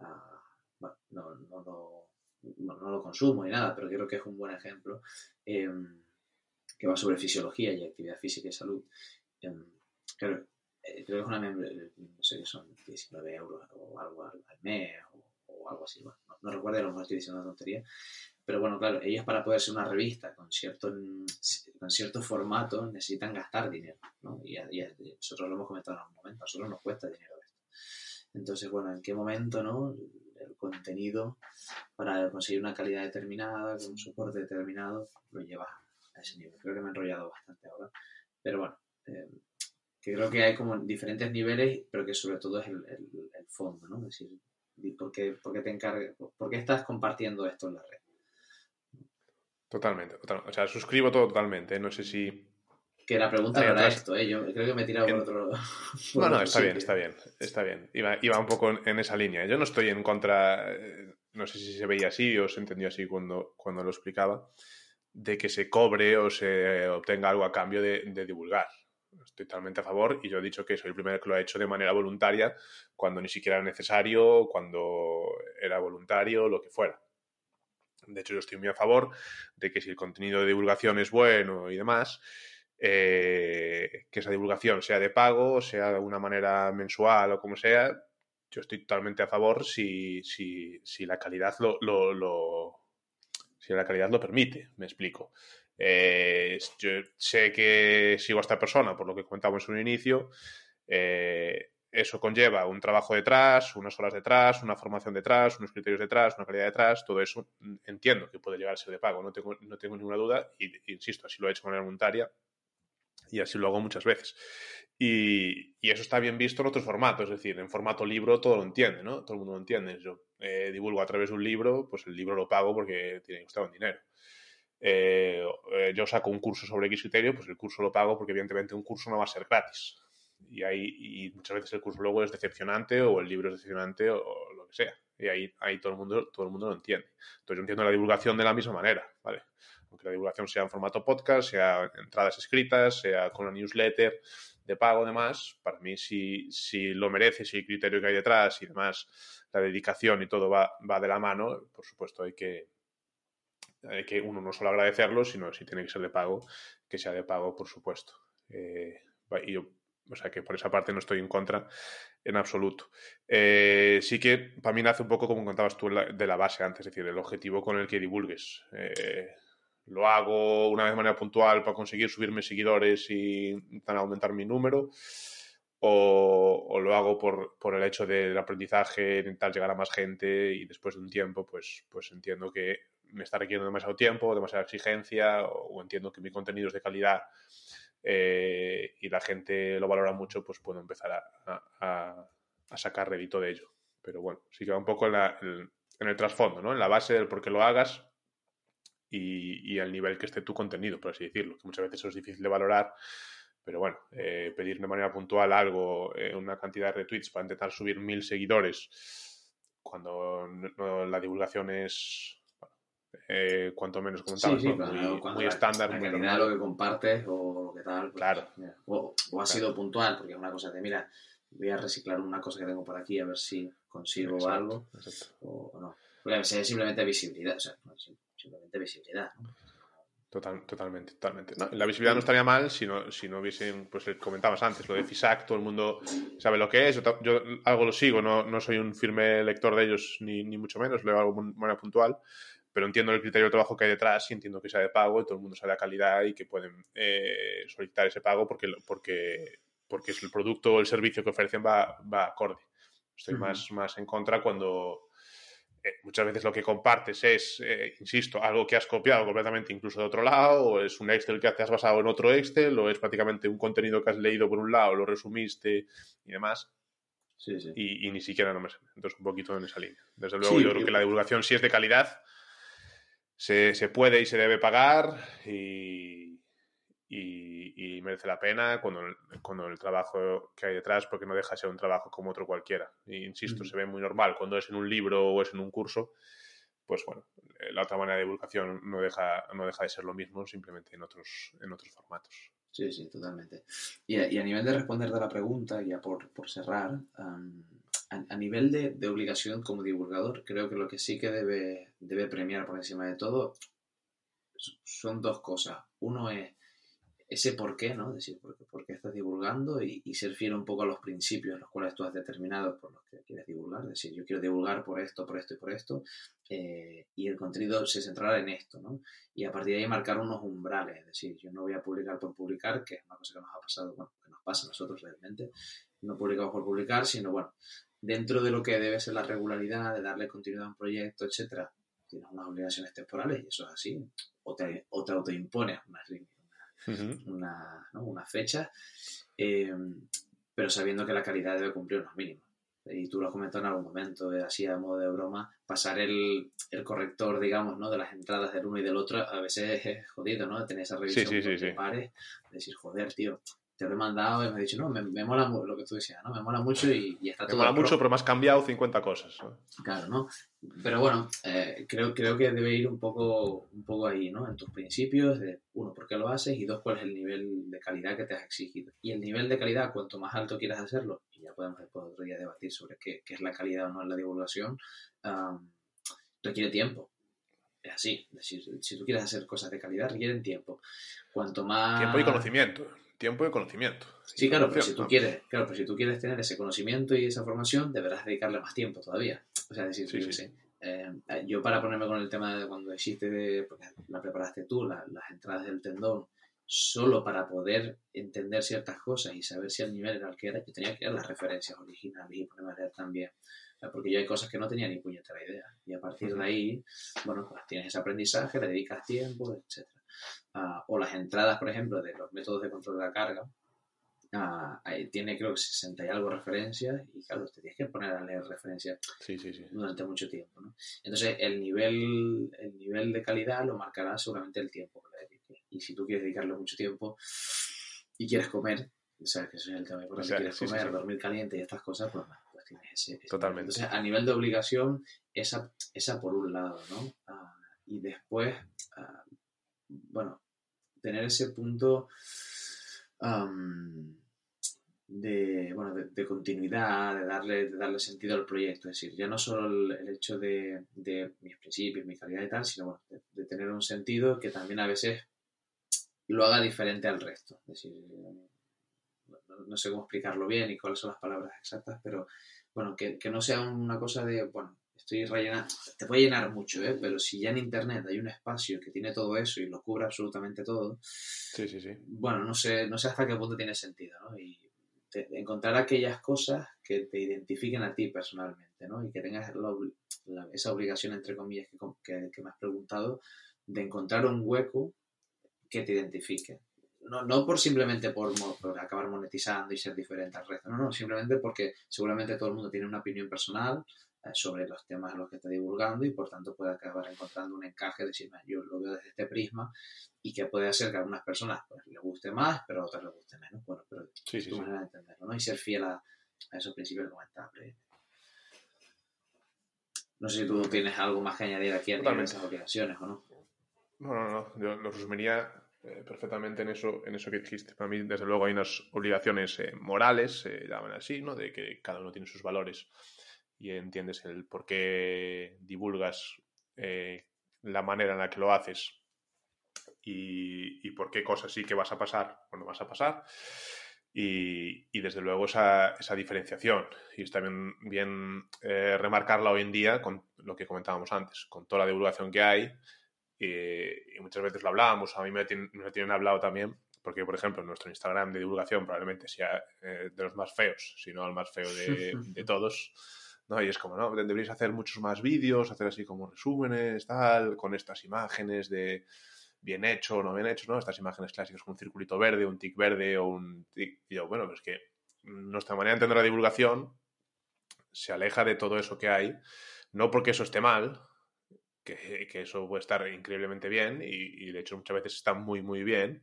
ah, no, no, no, lo consumo ni nada, pero creo que es un buen ejemplo, em, que va sobre fisiología y actividad física y salud. Em, creo, eh, creo que es una no sé son, 19 euros o algo al, mes o, algo así, no, recuerdo, a lo mejor estoy diciendo una tontería, pero bueno, claro, ellos para poder ser una revista con cierto, con cierto formato necesitan gastar dinero, ¿no? Y, nosotros lo hemos comentado en algún momento, a nosotros nos cuesta dinero esto. Entonces, bueno, ¿en qué momento, no? El contenido para conseguir una calidad determinada, con un soporte determinado, lo lleva a ese nivel. Creo que me he enrollado bastante ahora, pero bueno, eh, que creo que hay como diferentes niveles, pero que sobre todo es el, fondo, ¿no? Es decir, ¿por qué, te encargas, por qué estás compartiendo esto en la red? Totalmente, O sea, suscribo todo totalmente. ¿eh? No sé si. Que la pregunta no era esto, ¿eh? Yo creo que me he tirado por otro. no, no, está bien, está bien. Está bien. Iba, iba un poco en esa línea. Yo no estoy en contra. Eh, no sé si se veía así o se entendió así cuando, cuando lo explicaba. De que se cobre o se obtenga algo a cambio de, de divulgar. Estoy totalmente a favor y yo he dicho que soy el primero que lo ha hecho de manera voluntaria cuando ni siquiera era necesario, cuando era voluntario, lo que fuera de hecho, yo estoy muy a favor de que si el contenido de divulgación es bueno y demás, eh, que esa divulgación sea de pago, sea de una manera mensual o como sea, yo estoy totalmente a favor si, si, la calidad lo, si la calidad lo permite, me explico. Eh, yo sé que sigo a esta persona, por lo que comentamos en un inicio, eh, eso conlleva un trabajo detrás, unas horas detrás, una formación detrás, unos criterios detrás, una calidad detrás, todo eso mm, entiendo que puede llegar a ser de pago, no tengo, no tengo ninguna duda y, insisto, así lo he hecho de manera voluntaria y así lo hago muchas veces. Y, eso está bien visto en otros formatos, es decir, en formato libro todo lo entiende, ¿no? Todo el mundo lo entiende. Yo eh, divulgo a través de un libro, pues el libro lo pago porque tiene que costar un dinero. Eh, eh, yo saco un curso sobre X criterio, pues el curso lo pago porque evidentemente un curso no va a ser gratis y, ahí, y muchas veces el curso luego es decepcionante o el libro es decepcionante o, lo que sea. Y ahí, ahí todo, el mundo, todo el mundo lo entiende. Entonces yo entiendo la divulgación de la misma manera, ¿vale? Aunque la divulgación sea en formato podcast, sea entradas escritas, sea con una newsletter de pago, demás, para mí si, si lo merece, si el criterio que hay detrás y demás, la dedicación y todo va, va de la mano, por supuesto hay que, hay que uno no solo agradecerlo, sino si tiene que ser de pago, que sea de pago, por supuesto. Eh, y yo o sea que por esa parte no estoy en contra en absoluto. Eh, sí que para mí nace un poco como contabas tú de la base antes, es decir, el objetivo con el que divulgues. Eh, lo hago una vez de manera puntual para conseguir subirme seguidores y aumentar mi número. O, lo hago por, por, el hecho del aprendizaje, intentar llegar a más gente y después de un tiempo, pues, pues entiendo que me está requiriendo demasiado tiempo, demasiada exigencia, o entiendo que mi contenido es de calidad eh, y la gente lo valora mucho, pues puedo empezar a, sacar rédito de ello. Pero bueno, sí que va un poco en, el trasfondo, ¿no? En la base del por qué lo hagas y, y al nivel que esté tu contenido, por así decirlo, que muchas veces eso es difícil de valorar. Pero bueno, eh, pedir de manera puntual algo, eh, una cantidad de retweets para intentar subir mil seguidores cuando la divulgación es eh, cuanto menos comentabas, muy, estándar. La muy lo que compartes o lo que tal. Pues, claro. O, ha sido puntual, porque es una cosa de, mira, voy a reciclar una cosa que tengo por aquí a ver si consigo algo O, no. Porque simplemente visibilidad, o sea, simplemente visibilidad. Total, totalmente, totalmente. la visibilidad no estaría mal si no, si no hubiesen, pues comentabas antes, lo de FISAC, todo el mundo sabe lo que es, yo, algo lo sigo, no, no, soy un firme lector de ellos, ni, ni mucho menos, leo algo de manera puntual, pero entiendo el criterio de trabajo que hay detrás y entiendo que sea de pago y todo el mundo sabe la calidad y que pueden eh, solicitar ese pago porque, porque, porque el producto o el servicio que ofrecen va, va acorde. Estoy más, más en contra cuando, muchas veces lo que compartes es, eh, insisto, algo que has copiado completamente incluso de otro lado, o es un Excel que te has basado en otro Excel, o es prácticamente un contenido que has leído por un lado, lo resumiste y demás. Sí, sí. Y, ni siquiera no me Entonces, un poquito en esa línea. Desde luego, yo creo que la divulgación, si es de calidad, se, se puede y se debe pagar y, y, merece la pena cuando, cuando, el trabajo que hay detrás, porque no deja de ser un trabajo como otro cualquiera. Y, insisto, se ve muy normal cuando es en un libro o es en un curso, pues bueno, eh, la otra manera de divulgación no deja, no deja de ser lo mismo, simplemente en otros, en otros formatos. Sí, sí, totalmente. Y a, y a nivel de responder de la pregunta, ya por, por cerrar, a, nivel de, de, obligación como divulgador, creo que lo que sí que debe, debe premiar por encima de todo son dos cosas. Uno es ese por qué, ¿no? Es decir, por qué, estás divulgando y, ser fiel un poco a los principios los cuales tú has determinado por los que quieres divulgar. Es decir, yo quiero divulgar por esto, por esto y por esto, eh, y el contenido se centrará en esto, ¿no? Y a partir de ahí marcar unos umbrales. Es decir, yo no voy a publicar por publicar, que es una cosa que nos ha pasado, bueno, que nos pasa a nosotros realmente. No publicamos por publicar, sino, bueno, dentro de lo que debe ser la regularidad, de darle continuidad a un proyecto, etcétera, tienes unas obligaciones temporales y eso es así. O te, o te autoimpones unas líneas una, una, fecha, eh, pero sabiendo que la calidad debe cumplir unos mínimos. Y tú lo has comentado en algún momento, eh, así a modo de broma, pasar el, el, corrector, digamos, ¿no? de las entradas del uno y del otro, a veces es jodido, ¿no? Tener esa revisión sí, sí, sí, pares, decir, joder, tío, te lo he mandado y me he dicho, no, me, me mola lo que tú decías, ¿no? Me mola mucho y, y está todo. Me mola mucho, pero me has cambiado 50 cosas. Claro, ¿no? Pero bueno, eh, creo, creo que debe ir un poco, un poco ahí, ¿no? En tus principios, de uno, por qué lo haces y dos, cuál es el nivel de calidad que te has exigido. Y el nivel de calidad, cuanto más alto quieras hacerlo, y ya podemos después otro día debatir sobre qué, qué es la calidad o no en la divulgación, requiere tiempo. Es así, es decir, si tú quieres hacer cosas de calidad, requieren tiempo. Cuanto más... Tiempo y conocimiento tiempo y conocimiento. Sí, claro, pero si tú quieres, claro, pero si tú quieres tener ese conocimiento y esa formación, deberás dedicarle más tiempo todavía. O sea, decir, yo, eh, yo para ponerme con el tema de cuando existe, de, porque la preparaste tú, las entradas del tendón, solo para poder entender ciertas cosas y saber si el nivel era el que era, yo tenía que ver las referencias originales y ponerme a leer también. porque yo hay cosas que no tenía ni puñetera idea. Y a partir de ahí, bueno, pues tienes ese aprendizaje, le dedicas tiempo, etcétera o las entradas, por ejemplo, de los métodos de control de la carga, ahí tiene creo que 60 y algo referencias y claro, te tienes que poner a leer referencias durante mucho tiempo. ¿no? Entonces el nivel, el nivel de calidad lo marcará seguramente el tiempo Y si tú quieres dedicarle mucho tiempo y quieres comer, sabes que eso es el tema, porque si quieres comer, dormir caliente y estas cosas, pues, pues tienes ese, Totalmente. Entonces a nivel de obligación, esa, esa por un lado, ¿no? Ah, y después, ah, bueno, tener ese punto de, bueno, de, continuidad, de darle, de darle sentido al proyecto. Es decir, ya no solo el, hecho de, mis principios, mi calidad y tal, sino de, tener un sentido que también a veces lo haga diferente al resto. Es decir, no, sé cómo explicarlo bien y cuáles son las palabras exactas, pero bueno, que, que no sea una cosa de, bueno, estoy rellenando, te puede llenar mucho, ¿eh? pero si ya en Internet hay un espacio que tiene todo eso y lo cubre absolutamente todo, sí, sí, sí. bueno, no sé, no sé hasta qué punto tiene sentido, ¿no? Y encontrar aquellas cosas que te identifiquen a ti personalmente, ¿no? Y que tengas esa obligación, entre comillas, que, que, me has preguntado, de encontrar un hueco que te identifique. No, no por simplemente por, por, acabar monetizando y ser diferente al resto, no, no, simplemente porque seguramente todo el mundo tiene una opinión personal, sobre los temas a los que está divulgando y por tanto puede acabar encontrando un encaje, decir, yo lo veo desde este prisma y que puede hacer que a algunas personas pues, les guste más, pero a otras les guste menos. Bueno, pero sí, sí, tu manera de entenderlo, ¿no? Y ser fiel a, esos principios que comentaba No sé si tú tienes algo más que añadir aquí a esas obligaciones o no. No, no, no. Yo lo resumiría eh, perfectamente en eso, en eso que dijiste. Para mí, desde luego, hay unas obligaciones eh, morales, se llaman así, ¿no? De que cada uno tiene sus valores y entiendes el por qué divulgas eh, la manera en la que lo haces y, por qué cosas sí que vas a pasar o no vas a pasar. Y, desde luego esa, esa, diferenciación. Y está bien, bien eh, remarcarla hoy en día con lo que comentábamos antes, con toda la divulgación que hay. Y, muchas veces lo hablábamos, a mí me, me, tienen hablado también, porque por ejemplo nuestro Instagram de divulgación probablemente sea eh, de los más feos, si no el más feo de, de todos ¿no? Y es como, no, deberíais hacer muchos más vídeos, hacer así como resúmenes, tal, con estas imágenes de bien hecho no bien hecho, ¿no? Estas imágenes clásicas con un circulito verde, un tic verde o un tic... Y yo, bueno, pues que nuestra manera de entender la divulgación se aleja de todo eso que hay, no porque eso esté mal, que, que eso puede estar increíblemente bien y, de hecho muchas veces está muy, muy bien,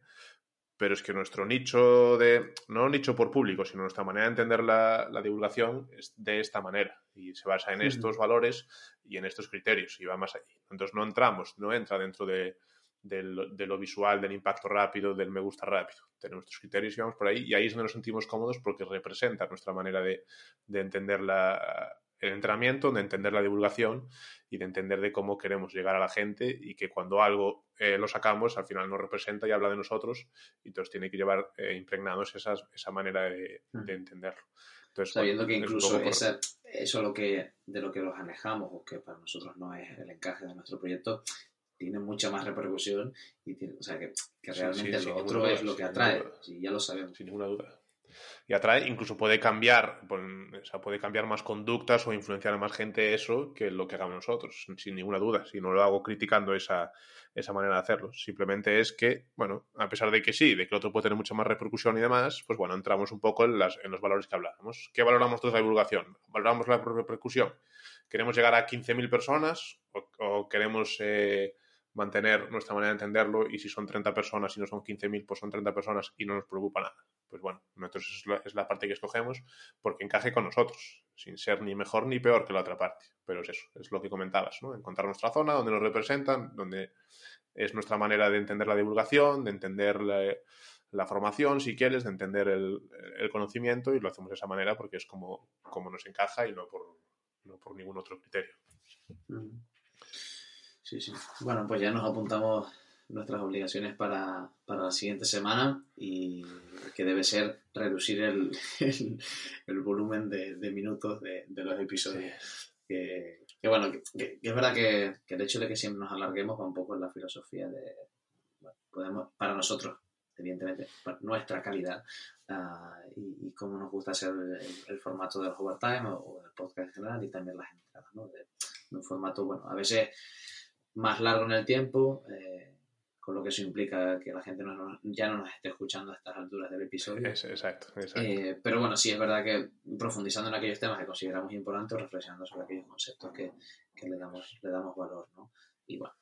pero es que nuestro nicho de, no nicho por público, sino nuestra manera de entender la, la divulgación es de esta manera y se basa en estos valores y en estos criterios y va más allí. Entonces no entramos, no entra dentro de, de, lo, de lo visual, del impacto rápido, del me gusta rápido. Tenemos nuestros criterios y vamos por ahí y ahí es donde nos sentimos cómodos porque representa nuestra manera de, de entender la, el entrenamiento, de entender la divulgación y de entender de cómo queremos llegar a la gente y que cuando algo eh, lo sacamos al final nos representa y habla de nosotros y entonces tiene que llevar eh, impregnados esas, esa manera de, de entenderlo. Entonces, Sabiendo bueno, que incluso esa, eso lo que, de lo que nos alejamos o que para nosotros no es el encaje de nuestro proyecto, tiene mucha más repercusión y tiene, o sea que, que realmente sí, sí, lo otro duda, es lo que atrae, y ya lo sabemos. Sin ninguna duda y atrae, incluso puede cambiar, o sea, puede cambiar más conductas o influenciar a más gente eso que lo que hagamos nosotros, sin ninguna duda. Si no lo hago criticando esa, esa manera de hacerlo. Simplemente es que, bueno, a pesar de que sí, de que el otro puede tener mucha más repercusión y demás, pues bueno, entramos un poco en, las, en los valores que hablábamos. ¿Qué valoramos de la divulgación? ¿Valoramos la repercusión? ¿Queremos llegar a 15.000 personas o, o queremos... Eh, mantener nuestra manera de entenderlo y si son 30 personas y no son 15.000, pues son 30 personas y no nos preocupa nada. Pues bueno, nosotros es la, es la, parte que escogemos porque encaje con nosotros, sin ser ni mejor ni peor que la otra parte. Pero es eso, es lo que comentabas, ¿no? Encontrar nuestra zona donde nos representan, donde es nuestra manera de entender la divulgación, de entender la, la formación, si quieres, de entender el, el, conocimiento y lo hacemos de esa manera porque es como, como nos encaja y no por, no por ningún otro criterio. Mm. Sí, sí. Bueno, pues ya nos apuntamos nuestras obligaciones para, para la siguiente semana y que debe ser reducir el, el, el volumen de, de, minutos de, de los episodios. Sí. Que, que, bueno, que, que, es verdad que, que, el hecho de que siempre nos alarguemos va un poco en la filosofía de, bueno, podemos, para nosotros, evidentemente, para nuestra calidad uh, y, y, cómo nos gusta hacer el, el, formato del overtime o, o del podcast en general y también las entradas, ¿no? De, de un formato, bueno, a veces más largo en el tiempo, eh, con lo que eso implica que la gente no, ya no nos esté escuchando a estas alturas del episodio. Es, exacto, exacto. Eh, pero bueno, sí es verdad que profundizando en aquellos temas que consideramos importantes, reflexionando sobre aquellos conceptos que, que le, damos, le damos valor, ¿no? Y bueno,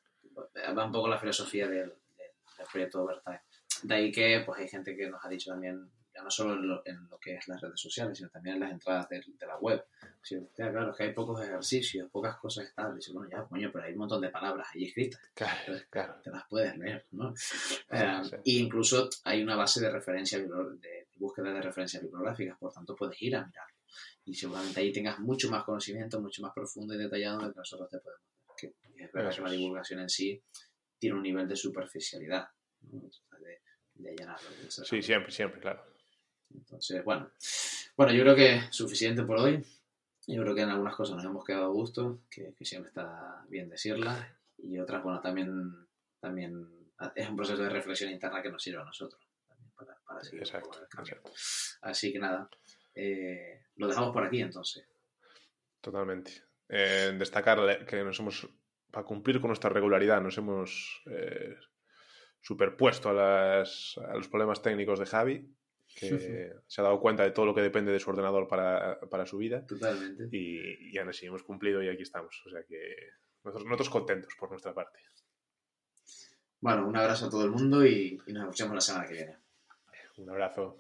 va un poco la filosofía del, del, del proyecto Overtime. De ahí que pues hay gente que nos ha dicho también ya no solo en lo, en lo, que es las redes sociales, sino también en las entradas de, de la web. Si, claro, es que hay pocos ejercicios, pocas cosas estables. Y bueno, ya, coño, pero hay un montón de palabras ahí escritas. Claro, Entonces, claro. Te las puedes leer, ¿no? Sí, eh, sí. E incluso hay una base de referencia, de búsqueda de referencias bibliográficas, por tanto puedes ir a mirarlo. Y seguramente ahí tengas mucho más conocimiento, mucho más profundo y detallado de lo que nosotros te podemos dar. Que es verdad que la divulgación en sí tiene un nivel de superficialidad, ¿no? de, de allanarlo. De sí, siempre, siempre, claro. Entonces, bueno. Bueno, yo creo que suficiente por hoy. Yo creo que en algunas cosas nos hemos quedado a gusto, que, que siempre está bien decirlas. Y otras, bueno, también, también es un proceso de reflexión interna que nos sirve a nosotros. Para, para seguir exacto, exacto. Así que nada, eh, lo dejamos por aquí entonces. Totalmente. Eh, destacar que nos hemos, para cumplir con nuestra regularidad, nos hemos eh, superpuesto a, las, a los problemas técnicos de Javi que se ha dado cuenta de todo lo que depende de su ordenador para, para su vida. Totalmente. Y, y aún así hemos cumplido y aquí estamos. O sea que nosotros, nosotros contentos por nuestra parte. Bueno, un abrazo a todo el mundo y, y nos escuchamos la semana que viene. Un abrazo.